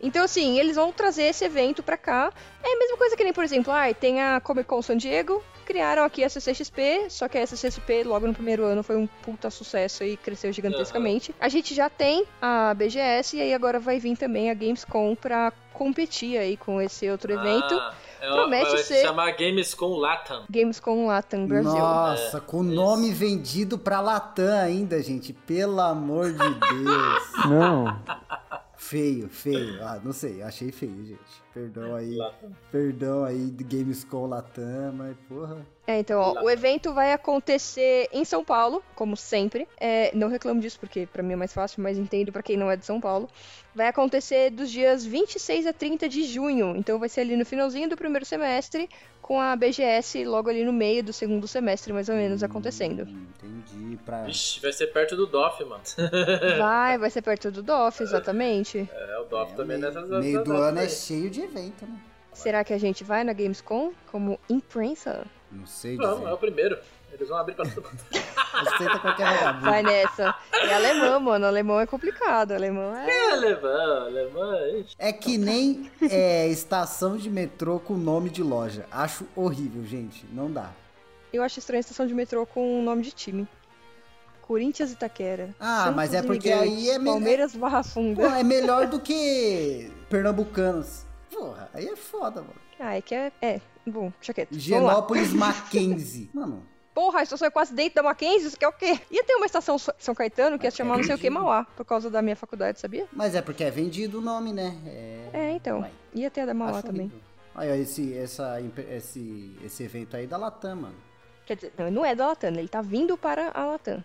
Então, assim, eles vão trazer esse evento pra cá. É a mesma coisa que nem, por exemplo, ah, tem a Comic Con San Diego, criaram aqui a CCXP, só que a CCXP logo no primeiro ano foi um puta sucesso e cresceu gigantescamente. A gente já tem a BGS e aí agora vai vir também a Gamescom pra competir aí com esse outro evento. Ah, é, Promete vai ser- se chamar Gamescom Latam. Gamescom Latam Brasil. Nossa, com o nome vendido pra Latam ainda, gente. Pelo amor de Deus. Não. Feio, feio. Ah, não sei, achei feio, gente. Perdão aí. Latam. Perdão aí de Gamescom Latam, mas porra. É, então, ó, o evento vai acontecer em São Paulo, como sempre. É, não reclamo disso, porque pra mim é mais fácil, mas entendo pra quem não é de São Paulo. Vai acontecer dos dias 26 a 30 de junho. Então vai ser ali no finalzinho do primeiro semestre, com a BGS logo ali no meio do segundo semestre, mais ou menos, acontecendo. Hum, entendi. Pra... Vixe, vai ser perto do DOF, mano. Vai, vai ser perto do DOF, exatamente. É, o DOF É, também meio, nessas meio do ano é cheio de evento, né? Será que a gente vai na Gamescom como imprensa? Não sei Não, é dizer. o primeiro. Eles vão abrir pra todo mundo. Aceita qualquer vagabundo. Vai nessa. É alemão, mano. Alemão é complicado. Alemão é. É alemão, alemão. ixi. É que nem é, estação de metrô com nome de loja. Acho horrível, gente. Não dá. Eu acho estranho a estação de metrô com o nome de time. Corinthians Itaquera. Ah, Santos mas é porque Imigrantes, aí é me- Palmeiras Barra Pô, Funda. é melhor do que pernambucanos. Porra, aí é foda, mano. Ah, é que é. É, bom, deixa quieto. Vamos lá. Genópolis Mackenzie. Mano, Porra, a estação é quase dentro da Mackenzie, isso que é o quê? Ia ter uma estação São Caetano que ia se chamar não sei o que Mauá, por causa da minha faculdade, sabia? mas é porque é vendido o nome, né? É, É, então. Ué, Ia ter a da Mauá acho também. Aí, ó, esse, essa, esse, esse evento aí da Latam, mano. Quer dizer, não, não é da Latam, ele tá vindo para a Latam.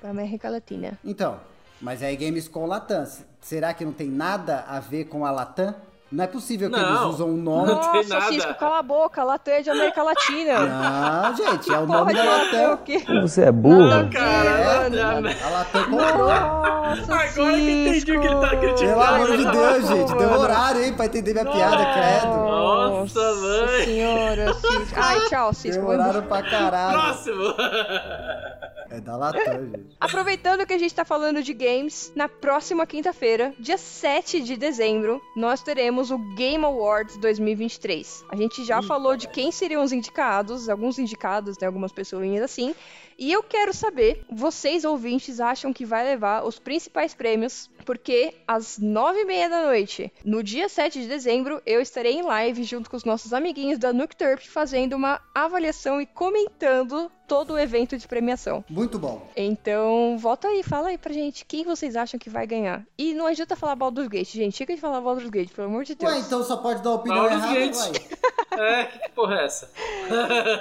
Para a América Latina. Então, mas aí Games com Latam. Será que não tem nada a ver com a Latam? Não é possível que Não. eles usam um nome. Não tem Nossa, nada. Cisco, cala a boca. Latam é de América Latina. Não, gente, é o nome da Latam o Latam. quê? Você é burro? Nada a ver, Cara, é, A Latam comprou. Nossa, Agora que entendi o que ele tá Cisco. criticando. Pelo amor de Deus, gente. Deu horário, hein, pra entender minha piada, credo. Nossa, mãe. senhora, Cisco. Ai, tchau, Cisco. Deu horário pra caralho. Próximo. É da Latam, gente. Aproveitando que a gente tá falando de games, na próxima quinta-feira, dia 7 de dezembro, nós teremos o Game Awards 2023. A gente já falou de quem seriam os indicados, alguns indicados, né, algumas pessoinhas assim. E eu quero saber, vocês ouvintes acham que vai levar os principais prêmios? Porque às nove e meia da noite, no dia 7 de dezembro, eu estarei em live junto com os nossos amiguinhos da Nookturp fazendo uma avaliação e comentando todo o evento de premiação. Muito bom. Então, volta aí, fala aí pra gente quem vocês acham que vai ganhar. E não adianta falar Baldur's Gate, gente. Chega de falar Baldur's Gate, pelo amor de Deus. Ué, então só pode dar opinião Baldur's errada, Gate. É, que porra é essa?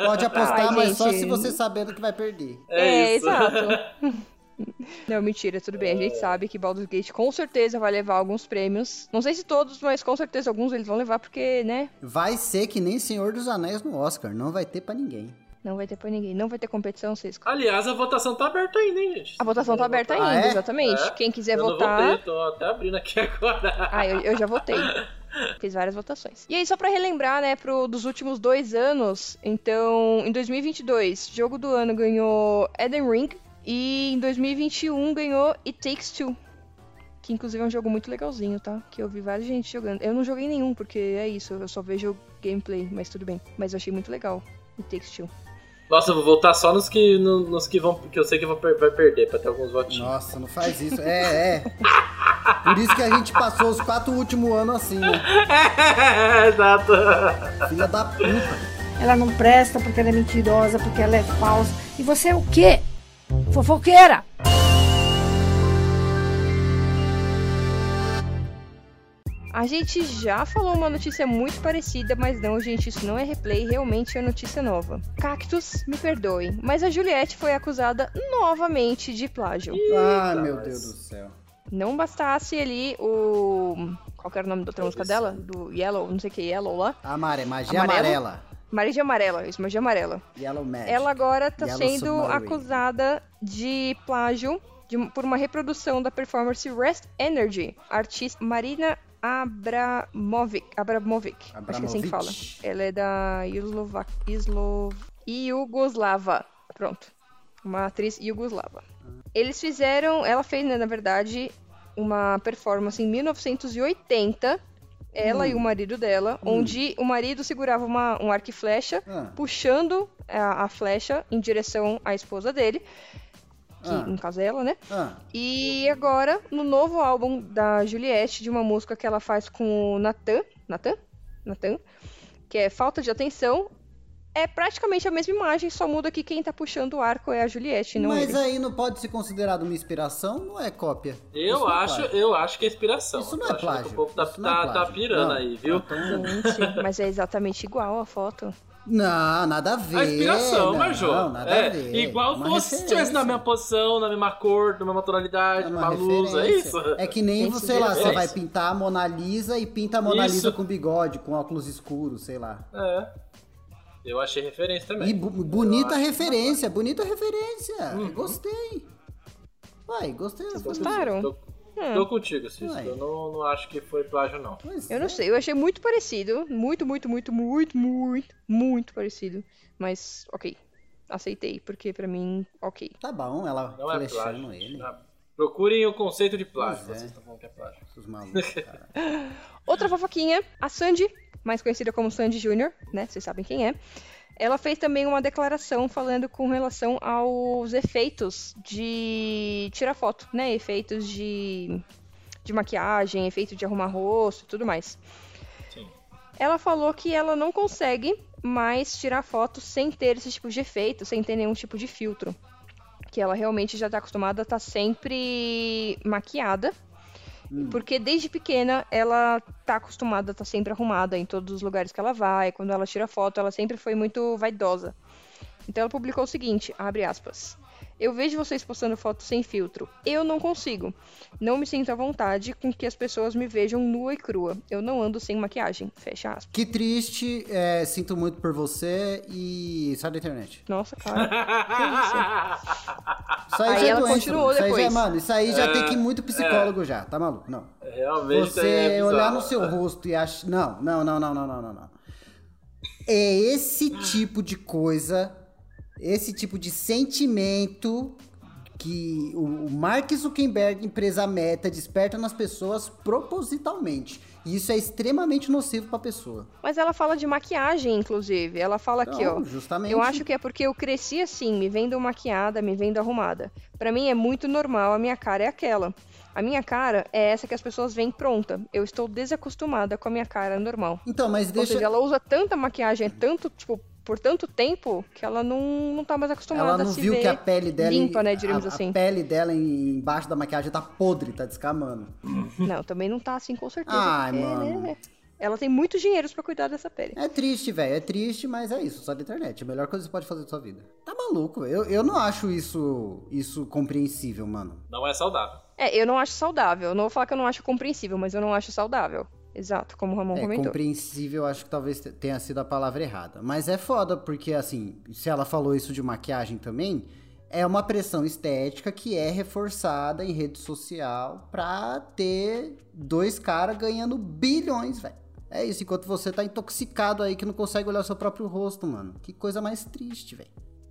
Pode apostar, Ai, mas só gente. se você sabendo que vai perder. É, isso. exato. Não, mentira, tudo bem. A gente sabe que Baldur's Gate com certeza vai levar alguns prêmios. Não sei se todos, mas com certeza alguns eles vão levar, porque, né? Vai ser que nem Senhor dos Anéis no Oscar. Não vai ter pra ninguém. Não vai ter pra ninguém. Não vai ter competição, Cisco. Aliás, a votação tá aberta ainda, hein, gente? A votação tá aberta Ah, ainda, é? exatamente. É, Quem quiser eu votar. votei, tô até abrindo aqui agora. Ah, eu, eu já votei. Fiz várias votações. E aí, só pra relembrar, né, pro, dos últimos dois anos, então, em 2022, jogo do ano ganhou Eden Ring, e em 2021 ganhou It Takes Two. Que inclusive é um jogo muito legalzinho, tá? Que eu vi várias gente jogando. Eu não joguei nenhum, porque é isso, eu só vejo gameplay, mas tudo bem. Mas eu achei muito legal. It Takes Two. Nossa, eu vou votar só nos que, no- nos que, vão, que eu sei que vou per- vai perder, pra ter alguns votinhos. Nossa, não faz isso. É, é. Por isso que a gente passou os quatro últimos anos assim, né? Exato. Filha da puta. Ela não presta porque ela é mentirosa, porque ela é falsa. E você é o quê? Fofoqueira! A gente já falou uma notícia muito parecida, mas não, gente, isso não é replay, realmente é notícia nova. Cactus, me perdoem, mas a Juliette foi acusada novamente de plágio. Ai, meu Deus do céu. Não bastasse ali o. Qual que era o nome da outra música dela? Do Yellow, não sei o que, Yellow lá. Amare, magia Amarelo? amarela. Magia Amarela, isso, Magia Amarela. Yellow Magic. Ela agora tá Yellow sendo Submarine. acusada de plágio de- por uma reprodução da performance Rest Energy, artista Marina Abramovic. Abramovic, acho que é assim que fala. Abramovic. Ela é da Islova... Islov... Iugoslava. Pronto. Uma atriz iugoslava. Eles fizeram... Ela fez, né, na verdade, uma performance em 1980... Ela Hum. e o marido dela, onde o marido segurava uma, um arco e flecha Ah, puxando a, a flecha em direção à esposa dele, que Ah. no caso é ela, né? ah. E agora, no novo álbum da Juliette, de uma música que ela faz com o Nathan, Nathan? Nathan, que é Falta de Atenção, é praticamente a mesma imagem, só muda que quem tá puxando o arco é a Juliette, não Mas ele. aí não pode ser considerado uma inspiração, não é cópia. Eu é acho, plágio. eu acho que é inspiração. Isso não é plágio. O povo tá, é tá, tá pirando Não. aí, viu? Gente, mas é exatamente igual a foto. Não, nada a ver. A inspiração, não, Marjô. Não, nada é, a ver. igual Uma se estivesse na mesma posição, na mesma cor, na mesma tonalidade, É na uma mesma luz, é isso? É que nem você lá, você vai pintar a Mona Lisa e pinta a Mona Isso. Lisa com bigode, com óculos escuros, sei lá. É. Eu achei referência também. E bu- bonita referência, bonita referência. Uhum. Gostei. Uai, gostei. gostaram? Tô, Hum. tô contigo, Cisco. Ué. Eu não, não acho que foi plágio, não. Pois Eu não é. sei, eu achei muito parecido. Muito, muito, muito, muito, muito, muito parecido. Mas, ok. Aceitei, porque pra mim, ok. Tá bom, ela Não é plágio. ele. Ah, Procurem o conceito de plágio. Pois é. Vocês estão falando que é plágio. Esses malucos, cara. Outra fofoquinha, a Sandy, mais conhecida como Sandy Jr., né? Vocês sabem quem é. Ela fez também uma declaração falando com relação aos efeitos de tirar foto, né? Efeitos de, de maquiagem, efeito de arrumar rosto e tudo mais. Sim. Ela falou que ela não consegue mais tirar foto sem ter esse tipo de efeito, sem ter nenhum tipo de filtro. Que ela realmente já tá acostumada a estar sempre maquiada. Porque desde pequena ela tá acostumada a estar sempre arrumada em todos os lugares que ela vai. Quando ela tira foto, ela sempre foi muito vaidosa. Então ela publicou o seguinte, abre aspas. Eu vejo vocês postando fotos sem filtro. Eu não consigo. Não me sinto à vontade com que as pessoas me vejam nua e crua. Eu não ando sem maquiagem. Fecha aspas. Que triste, é, sinto muito por você e sai da internet. Nossa, cara. que isso? Isso aí, Aí já é ela doença, continuou mano. Isso aí já, depois. mano, isso aí já É, tem que ir muito psicólogo já, tá maluco? Não. Realmente Você é olhar no seu rosto e achar. Não, não, não, não, não, não, não, não. É esse tipo de coisa, esse tipo de sentimento que o Mark Zuckerberg, empresa meta, desperta nas pessoas propositalmente. E isso é extremamente nocivo pra pessoa. Mas ela fala de maquiagem, inclusive. Ela fala aqui, ó. justamente. Eu acho que é porque eu cresci assim, me vendo maquiada, me vendo arrumada. Pra mim é muito normal, a minha cara é aquela. A minha cara é essa que as pessoas veem pronta. Eu estou desacostumada com a minha cara normal. Então, mas Ou deixa. seja, ela usa tanta maquiagem, tanto, tipo, por tanto tempo, que ela não, não tá mais acostumada Ela não a se viu ver que a pele dela. limpa, né, diríamos a, assim. A pele dela em- embaixo da maquiagem tá podre, tá descamando. Não, também não tá assim, com certeza. Ai, porque, mano. né, Ela tem muitos dinheiros pra cuidar dessa pele. É triste, velho. É triste, mas é isso. Só da internet. A melhor coisa que você pode fazer da sua vida. Tá maluco, eu, eu não acho isso, isso compreensível, mano. Não é saudável. É, eu não acho saudável. Não vou falar que eu não acho compreensível, mas eu não acho saudável. Exato, como o Ramon É, comentou. compreensível, acho que talvez te- tenha sido a palavra errada. Mas é foda, porque assim, se ela falou isso de maquiagem também, é uma pressão estética que é reforçada em rede social pra ter dois caras ganhando bilhões, velho. É isso, enquanto você tá intoxicado aí que não consegue olhar o seu próprio rosto, mano. Que coisa mais triste, velho.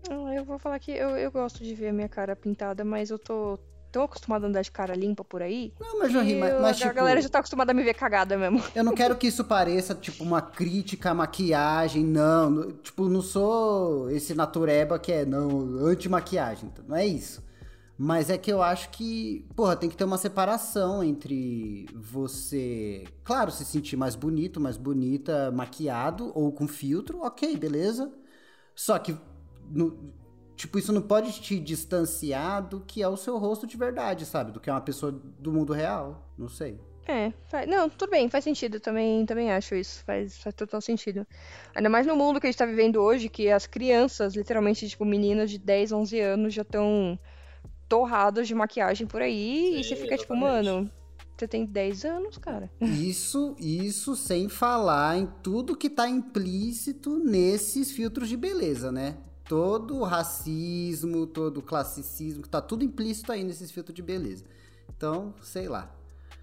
Ah, Eu vou falar que eu, eu gosto de ver a minha cara pintada, mas eu tô tão acostumada a andar de cara limpa por aí. Não, mas Jorri, mas, mas a tipo... galera já tá acostumada a me ver cagada mesmo. Eu não quero que isso pareça, tipo, uma crítica à maquiagem, não. Tipo, não sou esse natureba que é, não, anti-maquiagem. Não é isso. Mas é que eu acho que, porra, tem que ter uma separação entre você, claro, se sentir mais bonito, mais bonita, maquiado ou com filtro, ok, beleza. Só que, no- tipo, isso não pode te distanciar do que é o seu rosto de verdade, sabe? Do que é uma pessoa do mundo real. Não sei. É, faz- não, tudo bem, faz sentido. Também, também acho isso. Faz, faz total sentido. Ainda mais no mundo que a gente tá vivendo hoje, que as crianças, literalmente, tipo, meninas de 10, 11 anos já estão torradas de maquiagem por aí. e Sim, você fica tipo, exatamente. mano, você tem 10 anos, cara. Isso, isso sem falar em tudo que tá implícito nesses filtros de beleza, né? Todo o racismo, todo o classicismo, que tá tudo implícito aí nesses filtros de beleza. Então, sei lá.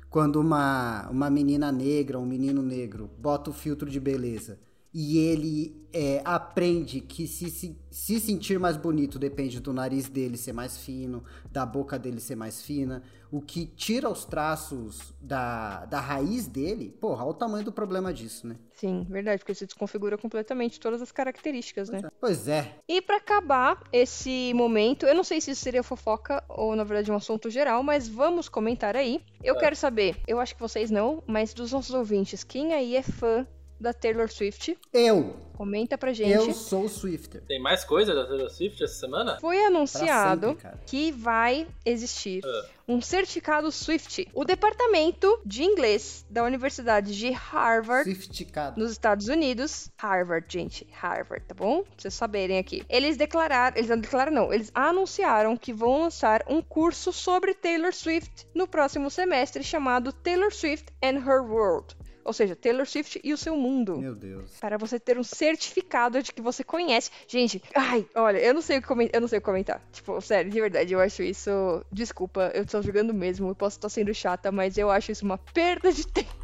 Quando uma, uma menina negra, um menino negro, bota o filtro de beleza e ele é, aprende que se, se, se sentir mais bonito depende do nariz dele ser mais fino, da boca dele ser mais fina, o que tira os traços da, da raiz dele, porra, olha o tamanho do problema disso, né? Sim, verdade, porque você desconfigura completamente todas as características, né? Pois é. E pra acabar esse momento, eu não sei se isso seria fofoca ou na verdade um assunto geral, mas vamos comentar aí. Eu quero saber, eu acho que vocês não, mas dos nossos ouvintes, quem aí é fã da Taylor Swift? Eu, Comenta pra gente. eu sou o Swifter. Tem mais coisa da Taylor Swift essa semana? Foi anunciado sempre, que vai existir Ah. um certificado Swift. O departamento de inglês da Universidade de Harvard Swifticado. nos Estados Unidos, Harvard, gente, Harvard, tá bom? Pra vocês saberem aqui. Eles declararam, eles não declararam não, eles anunciaram que vão lançar um curso sobre Taylor Swift no próximo semestre chamado Taylor Swift and Her World. Ou seja, Taylor Swift e o seu mundo. Meu Deus. Para você ter um certificado de que você conhece. Gente, ai, olha, eu não sei o que comentar. Eu não sei o que comentar. Tipo, sério, de verdade, eu acho isso. Desculpa, eu tô jogando mesmo. Eu posso estar sendo chata, mas eu acho isso uma perda de tempo.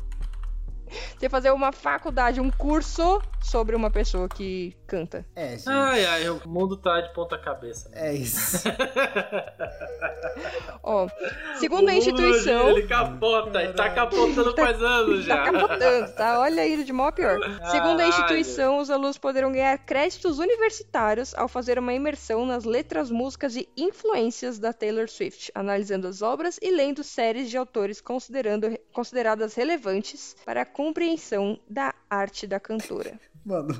Você fazer uma faculdade, um curso sobre uma pessoa que canta. É, gente. Ai, ai, o mundo tá de ponta cabeça. né? É isso. Ó, segundo a instituição. Ele capota, e tá capotando faz anos Tá já. capotando, tá? Olha aí, de a pior. Segundo a instituição, os alunos poderão ganhar créditos universitários ao fazer uma imersão nas letras, músicas e influências da Taylor Swift, analisando as obras e lendo séries de autores considerando, consideradas relevantes para a compreensão da arte da cantora. Mano,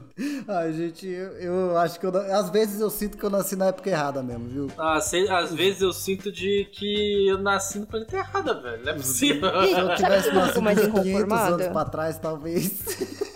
ai, gente, eu, eu acho que eu, às vezes eu sinto que eu nasci na época errada mesmo, viu? Ah, sei- às vezes eu sinto de que eu nasci no planeta errado, velho. Não é possível. Se eu tivesse fico mais nascido 500 inconformada? anos pra trás, talvez.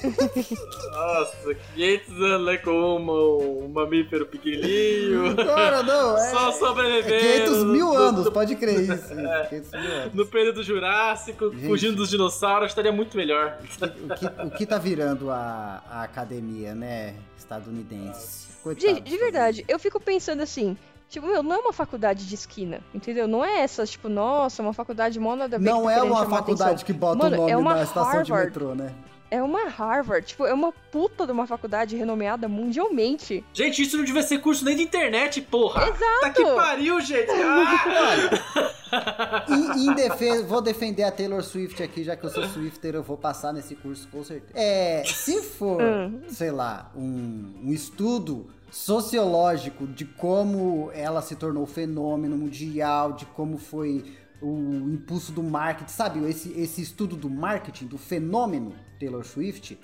Nossa, 500 anos, né? Com uma, um mamífero pequenininho. Cara, não, é. Só é sobrevivendo. 500 mil no- anos, no- pode crer isso. isso, 500 mil anos. No período Jurássico, Gente. fugindo dos dinossauros, estaria muito melhor. O que, o que tá virando a, a academia, né, estadunidense? Coitado. Gente, de verdade, eu fico pensando assim. Tipo, meu, não é uma faculdade de esquina, entendeu? Não é essas, tipo, nossa, uma faculdade mó nada Não tá é uma faculdade atenção. que bota Mano, o nome é uma na estação de metrô, né? É uma Harvard, tipo, é uma puta de uma faculdade renomeada mundialmente. Gente, isso não devia ser curso nem de internet, porra. Exato. Tá que pariu, gente. Ah! Em, em defesa, vou defender a Taylor Swift aqui, já que eu sou Swifter, eu vou passar nesse curso com certeza. É, se for, Hum. sei lá, um, um estudo sociológico de como ela se tornou fenômeno mundial, de como foi o impulso do marketing, sabe? Esse, esse estudo do marketing, do fenômeno Taylor Swift,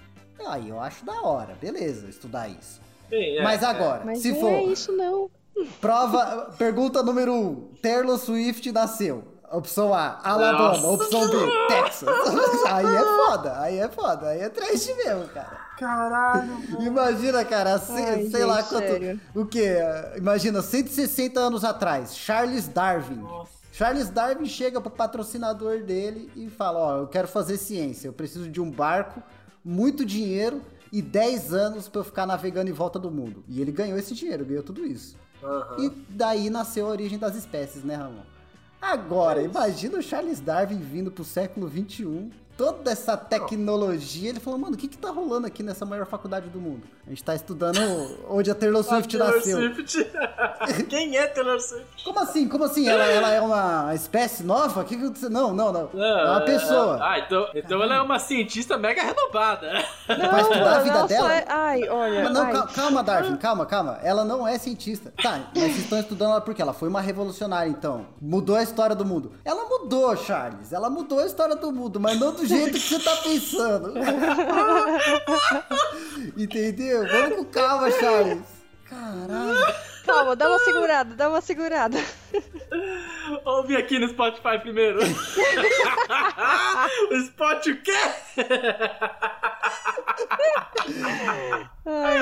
aí eu acho da hora, beleza, estudar isso. Bem, é, Mas agora, Mas se não for é isso, não. Prova, pergunta número 1. Um, Taylor Swift nasceu. Opção A, Alabama. Nossa. Opção B, Texas. aí é foda, aí é foda, aí é trash mesmo, cara. Caralho. Imagina, cara, se- Ai, sei lá gente, quanto. sério. O que? Imagina, 160 anos atrás, Charles Darwin. Charles Darwin chega pro patrocinador dele e fala: Ó, eu quero fazer ciência, eu preciso de um barco, muito dinheiro e 10 anos pra eu ficar navegando em volta do mundo. E ele ganhou esse dinheiro, ganhou tudo isso. Aham. E daí nasceu a origem das espécies, né, Ramon? Agora, imagina o Charles Darwin vindo pro século XXI, toda essa tecnologia. Ele falou, mano, o que que tá rolando aqui nessa maior faculdade do mundo? A gente tá estudando onde a Taylor Swift Taylor nasceu. Swift. Quem é Taylor Swift? Como assim? Como assim? Ela, ela é uma espécie nova? Que que você- Não, não, não. é uma é- pessoa. Ah, então, então ela é uma cientista mega renovada. Não, Vai estudar a vida dela? é- Ai, olha. Mas não, ai. cal- calma, Darwin, calma, calma. Ela não é cientista. Tá, mas vocês estão estudando ela porque ela foi uma revolucionária, então. Mudou a história do mundo. Ela mudou, Charles. Ela mudou a história do mundo, mas não do jeito que você tá pensando. Entendeu? Vamos com calma, Charles. Caralho. Calma, dá uma segurada, dá uma segurada. Ouve aqui no Spotify primeiro. o Spot o quê? Ai,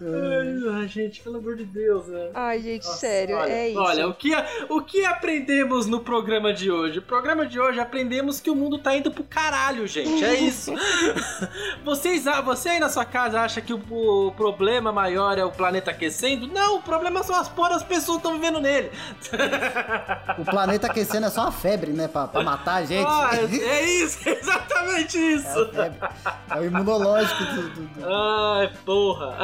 meu. Ai, gente, pelo amor de Deus, né? Ai, gente, Nossa, sério, olha, é isso. Olha, o que, o que aprendemos no programa de hoje? O programa de hoje aprendemos que o mundo tá indo pro caralho, gente. É isso. Vocês, você aí na sua casa acha que o, o problema maior é o planeta aquecendo? Não, o problema são as porras, as pessoas estão vivendo nele. O planeta aquecendo é só uma febre, né? Pra, pra matar a gente. Ah, é, é isso, exatamente É isso. a febre. É o imunológico do- do- do, Ai, porra.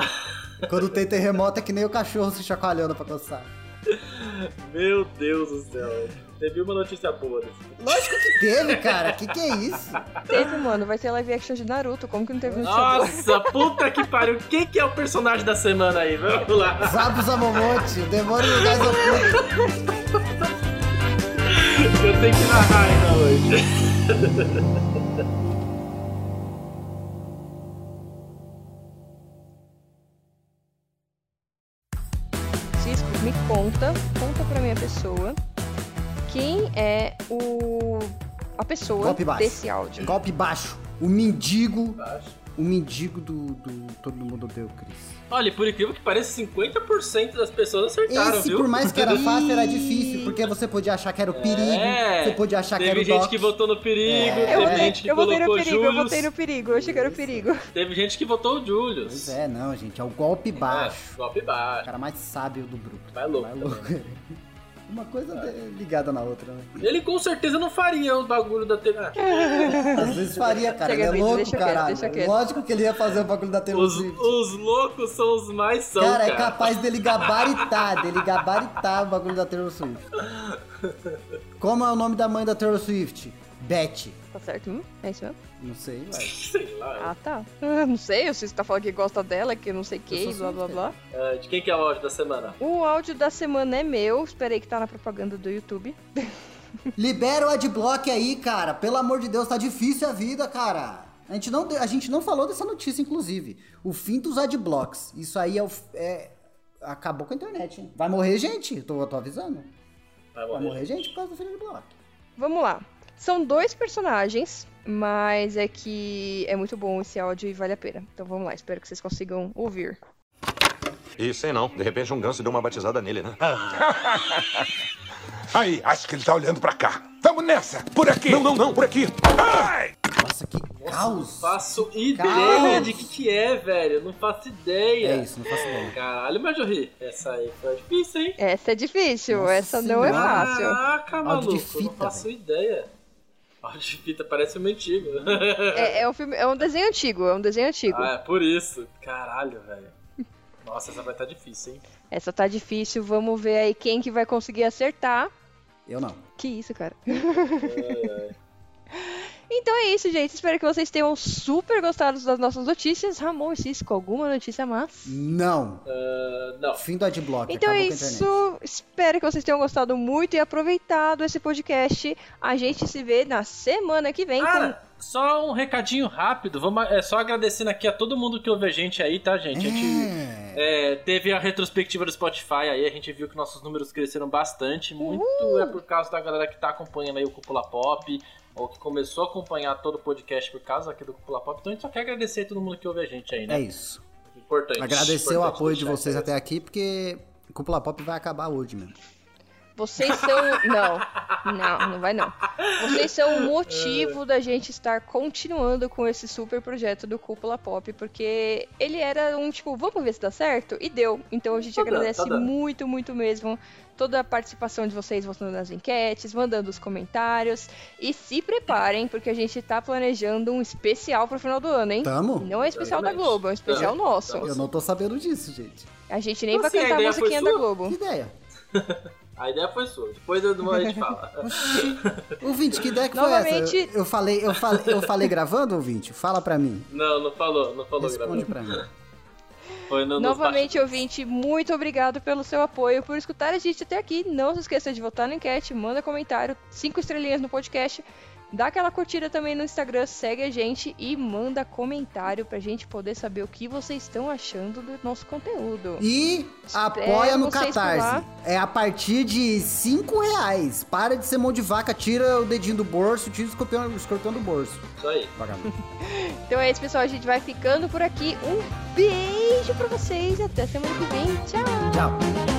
Quando tem terremoto é que nem o cachorro se chacoalhando pra coçar. Meu Deus do céu. Teve uma notícia boa desse. Lógico que teve, cara. Que que é isso? Teve, mano, vai ter live action de Naruto, como que não teve notícia boa? Nossa, puta que pariu. Quem que é o personagem da semana aí? Vamos lá. Zabu Zamomonte, o demônio do gás. Eu tenho que narrar ainda hoje. Cisco, me conta, conta pra minha pessoa, quem é o a pessoa Golpe baixo. desse áudio. Golpe baixo. O mendigo. O mendigo do, do Todo Mundo Deu, Cris. Olha, por incrível que pareça, 50% das pessoas acertaram, Esse, viu? por mais que era fácil, era difícil. Porque você podia achar que era o perigo. É. Você podia achar que era Teve o gente Doc. que votou no perigo, É. Eu, teve gente que eu votei no perigo, eu Julius, votei no perigo, eu achei que era o perigo. teve gente que votou o Julius. Pois é, não, gente. É o golpe baixo. É, golpe O baixo. cara mais sábio do grupo. Mais louco Mais louco. Uma coisa ligada na outra, né? Ele com certeza não faria os bagulho da TV. Às vezes faria, cara. Chega, ele é louco, deixa quieto, caralho. deixa quieto. Lógico que ele ia fazer o bagulho da Taylor os, Swift. os loucos são os mais são, Cara, cara. é capaz dele gabaritar, dele gabaritar o bagulho da Taylor Swift. Como é o nome da mãe da Taylor Swift? Beth. Tá certo? Hum? É isso mesmo? Não sei, vai. Sei lá. Ah, tá. Ah, Não sei, se você tá falando que gosta dela, que não sei o que, blá blá blá. Ah, de quem que é o áudio da semana? O áudio da semana é meu, esperei que tá na propaganda do YouTube. Libera o adblock aí, cara. Pelo amor de Deus, tá difícil a vida, cara. A gente não, a gente não falou dessa notícia, inclusive. O fim dos adblocks. Isso aí é o. É... Acabou com a internet, hein? Vai morrer gente, tô, tô avisando. Vai Vai morrer. morrer gente por causa do fim do adblock. Vamos lá. São dois personagens Mas é que é muito bom esse áudio e vale a pena. Então vamos lá, espero que vocês consigam ouvir. E sei não, de repente um ganso deu uma batizada nele, né? Aí, acho que ele tá olhando pra cá. Tamo nessa! Por aqui! Não, não, não, por aqui! Ai! Nossa, que Não caos. faço ideia Caos. de que que é, velho. Não faço ideia. É isso, não faço ideia. Caralho, Marjorie. Essa aí foi difícil, hein? Essa é difícil, Nossa essa não é fácil. Caraca, maluco. eu fita, não faço ideia. Áudio de fita parece um antigo. É, é um filme, é um desenho antigo, é um desenho antigo. ah, é por isso. Caralho, velho. Nossa, essa vai estar difícil, hein? Essa tá difícil, vamos ver aí quem que vai conseguir acertar. Eu não. Que isso, cara. Então é isso, gente. Espero que vocês tenham super gostado das nossas notícias. Ramon e Cisco, alguma notícia massa? Não. Ah, não. Fim do adblock. Então acabou é com isso. Espero que vocês tenham gostado muito e aproveitado esse podcast. A gente se vê na semana que vem Ah, só um recadinho rápido. Vamos, é só agradecendo aqui a todo mundo que ouve a gente aí, tá, gente? A gente É. é, teve a retrospectiva do Spotify aí, a gente viu que nossos números cresceram bastante. Muito é por causa da galera que tá acompanhando aí o Cúpula Pop, ou que começou a acompanhar todo o podcast por causa aqui do Cúpula Pop. Então a gente só quer agradecer a todo mundo que ouve a gente aí, né? É isso. Importante. Agradecer o importante apoio de vocês até aqui, porque Cúpula Pop vai acabar hoje mesmo. Vocês são. Não, não, não vai não. Vocês são o motivo da gente estar continuando com esse super projeto do Cúpula Pop, porque ele era um tipo, vamos ver se dá certo? E deu. Então a gente Tá dando, agradece tá dando. muito, muito mesmo toda a participação de vocês votando nas enquetes, mandando os comentários. E se preparem, porque a gente tá planejando um especial pro final do ano, hein? Tamo? Não é especial da Exatamente. Globo, é um especial Tamo, nosso. tamo. Eu não tô sabendo disso, gente. A gente nem vai Assim, a cantar a foi musiquinha da? Globo. Que ideia? A ideia foi sua. Depois do a gente fala. Ouvinte, que ideia que foi Novamente- essa? Eu, eu falei, eu falei, eu falei gravando, ouvinte? Fala pra mim. não, não falou, não falou Responde gravando. pra mim. Foi no, Novamente, bastidores. ouvinte, muito obrigado pelo seu apoio, por escutar a gente até aqui. Não se esqueça de votar na enquete, manda comentário, cinco estrelinhas no podcast, dá aquela curtida também no Instagram, segue a gente e manda comentário pra gente poder saber o que vocês estão achando do nosso conteúdo. E Espero apoia no Catarse. É a partir de 5 reais. Para de ser mão de vaca, tira o dedinho do bolso, tira o escorpião, o escorpião do bolso. Isso aí. Então é isso, pessoal, a gente vai ficando por aqui. Um beijo pra vocês e até semana que vem. Tchau! Tchau.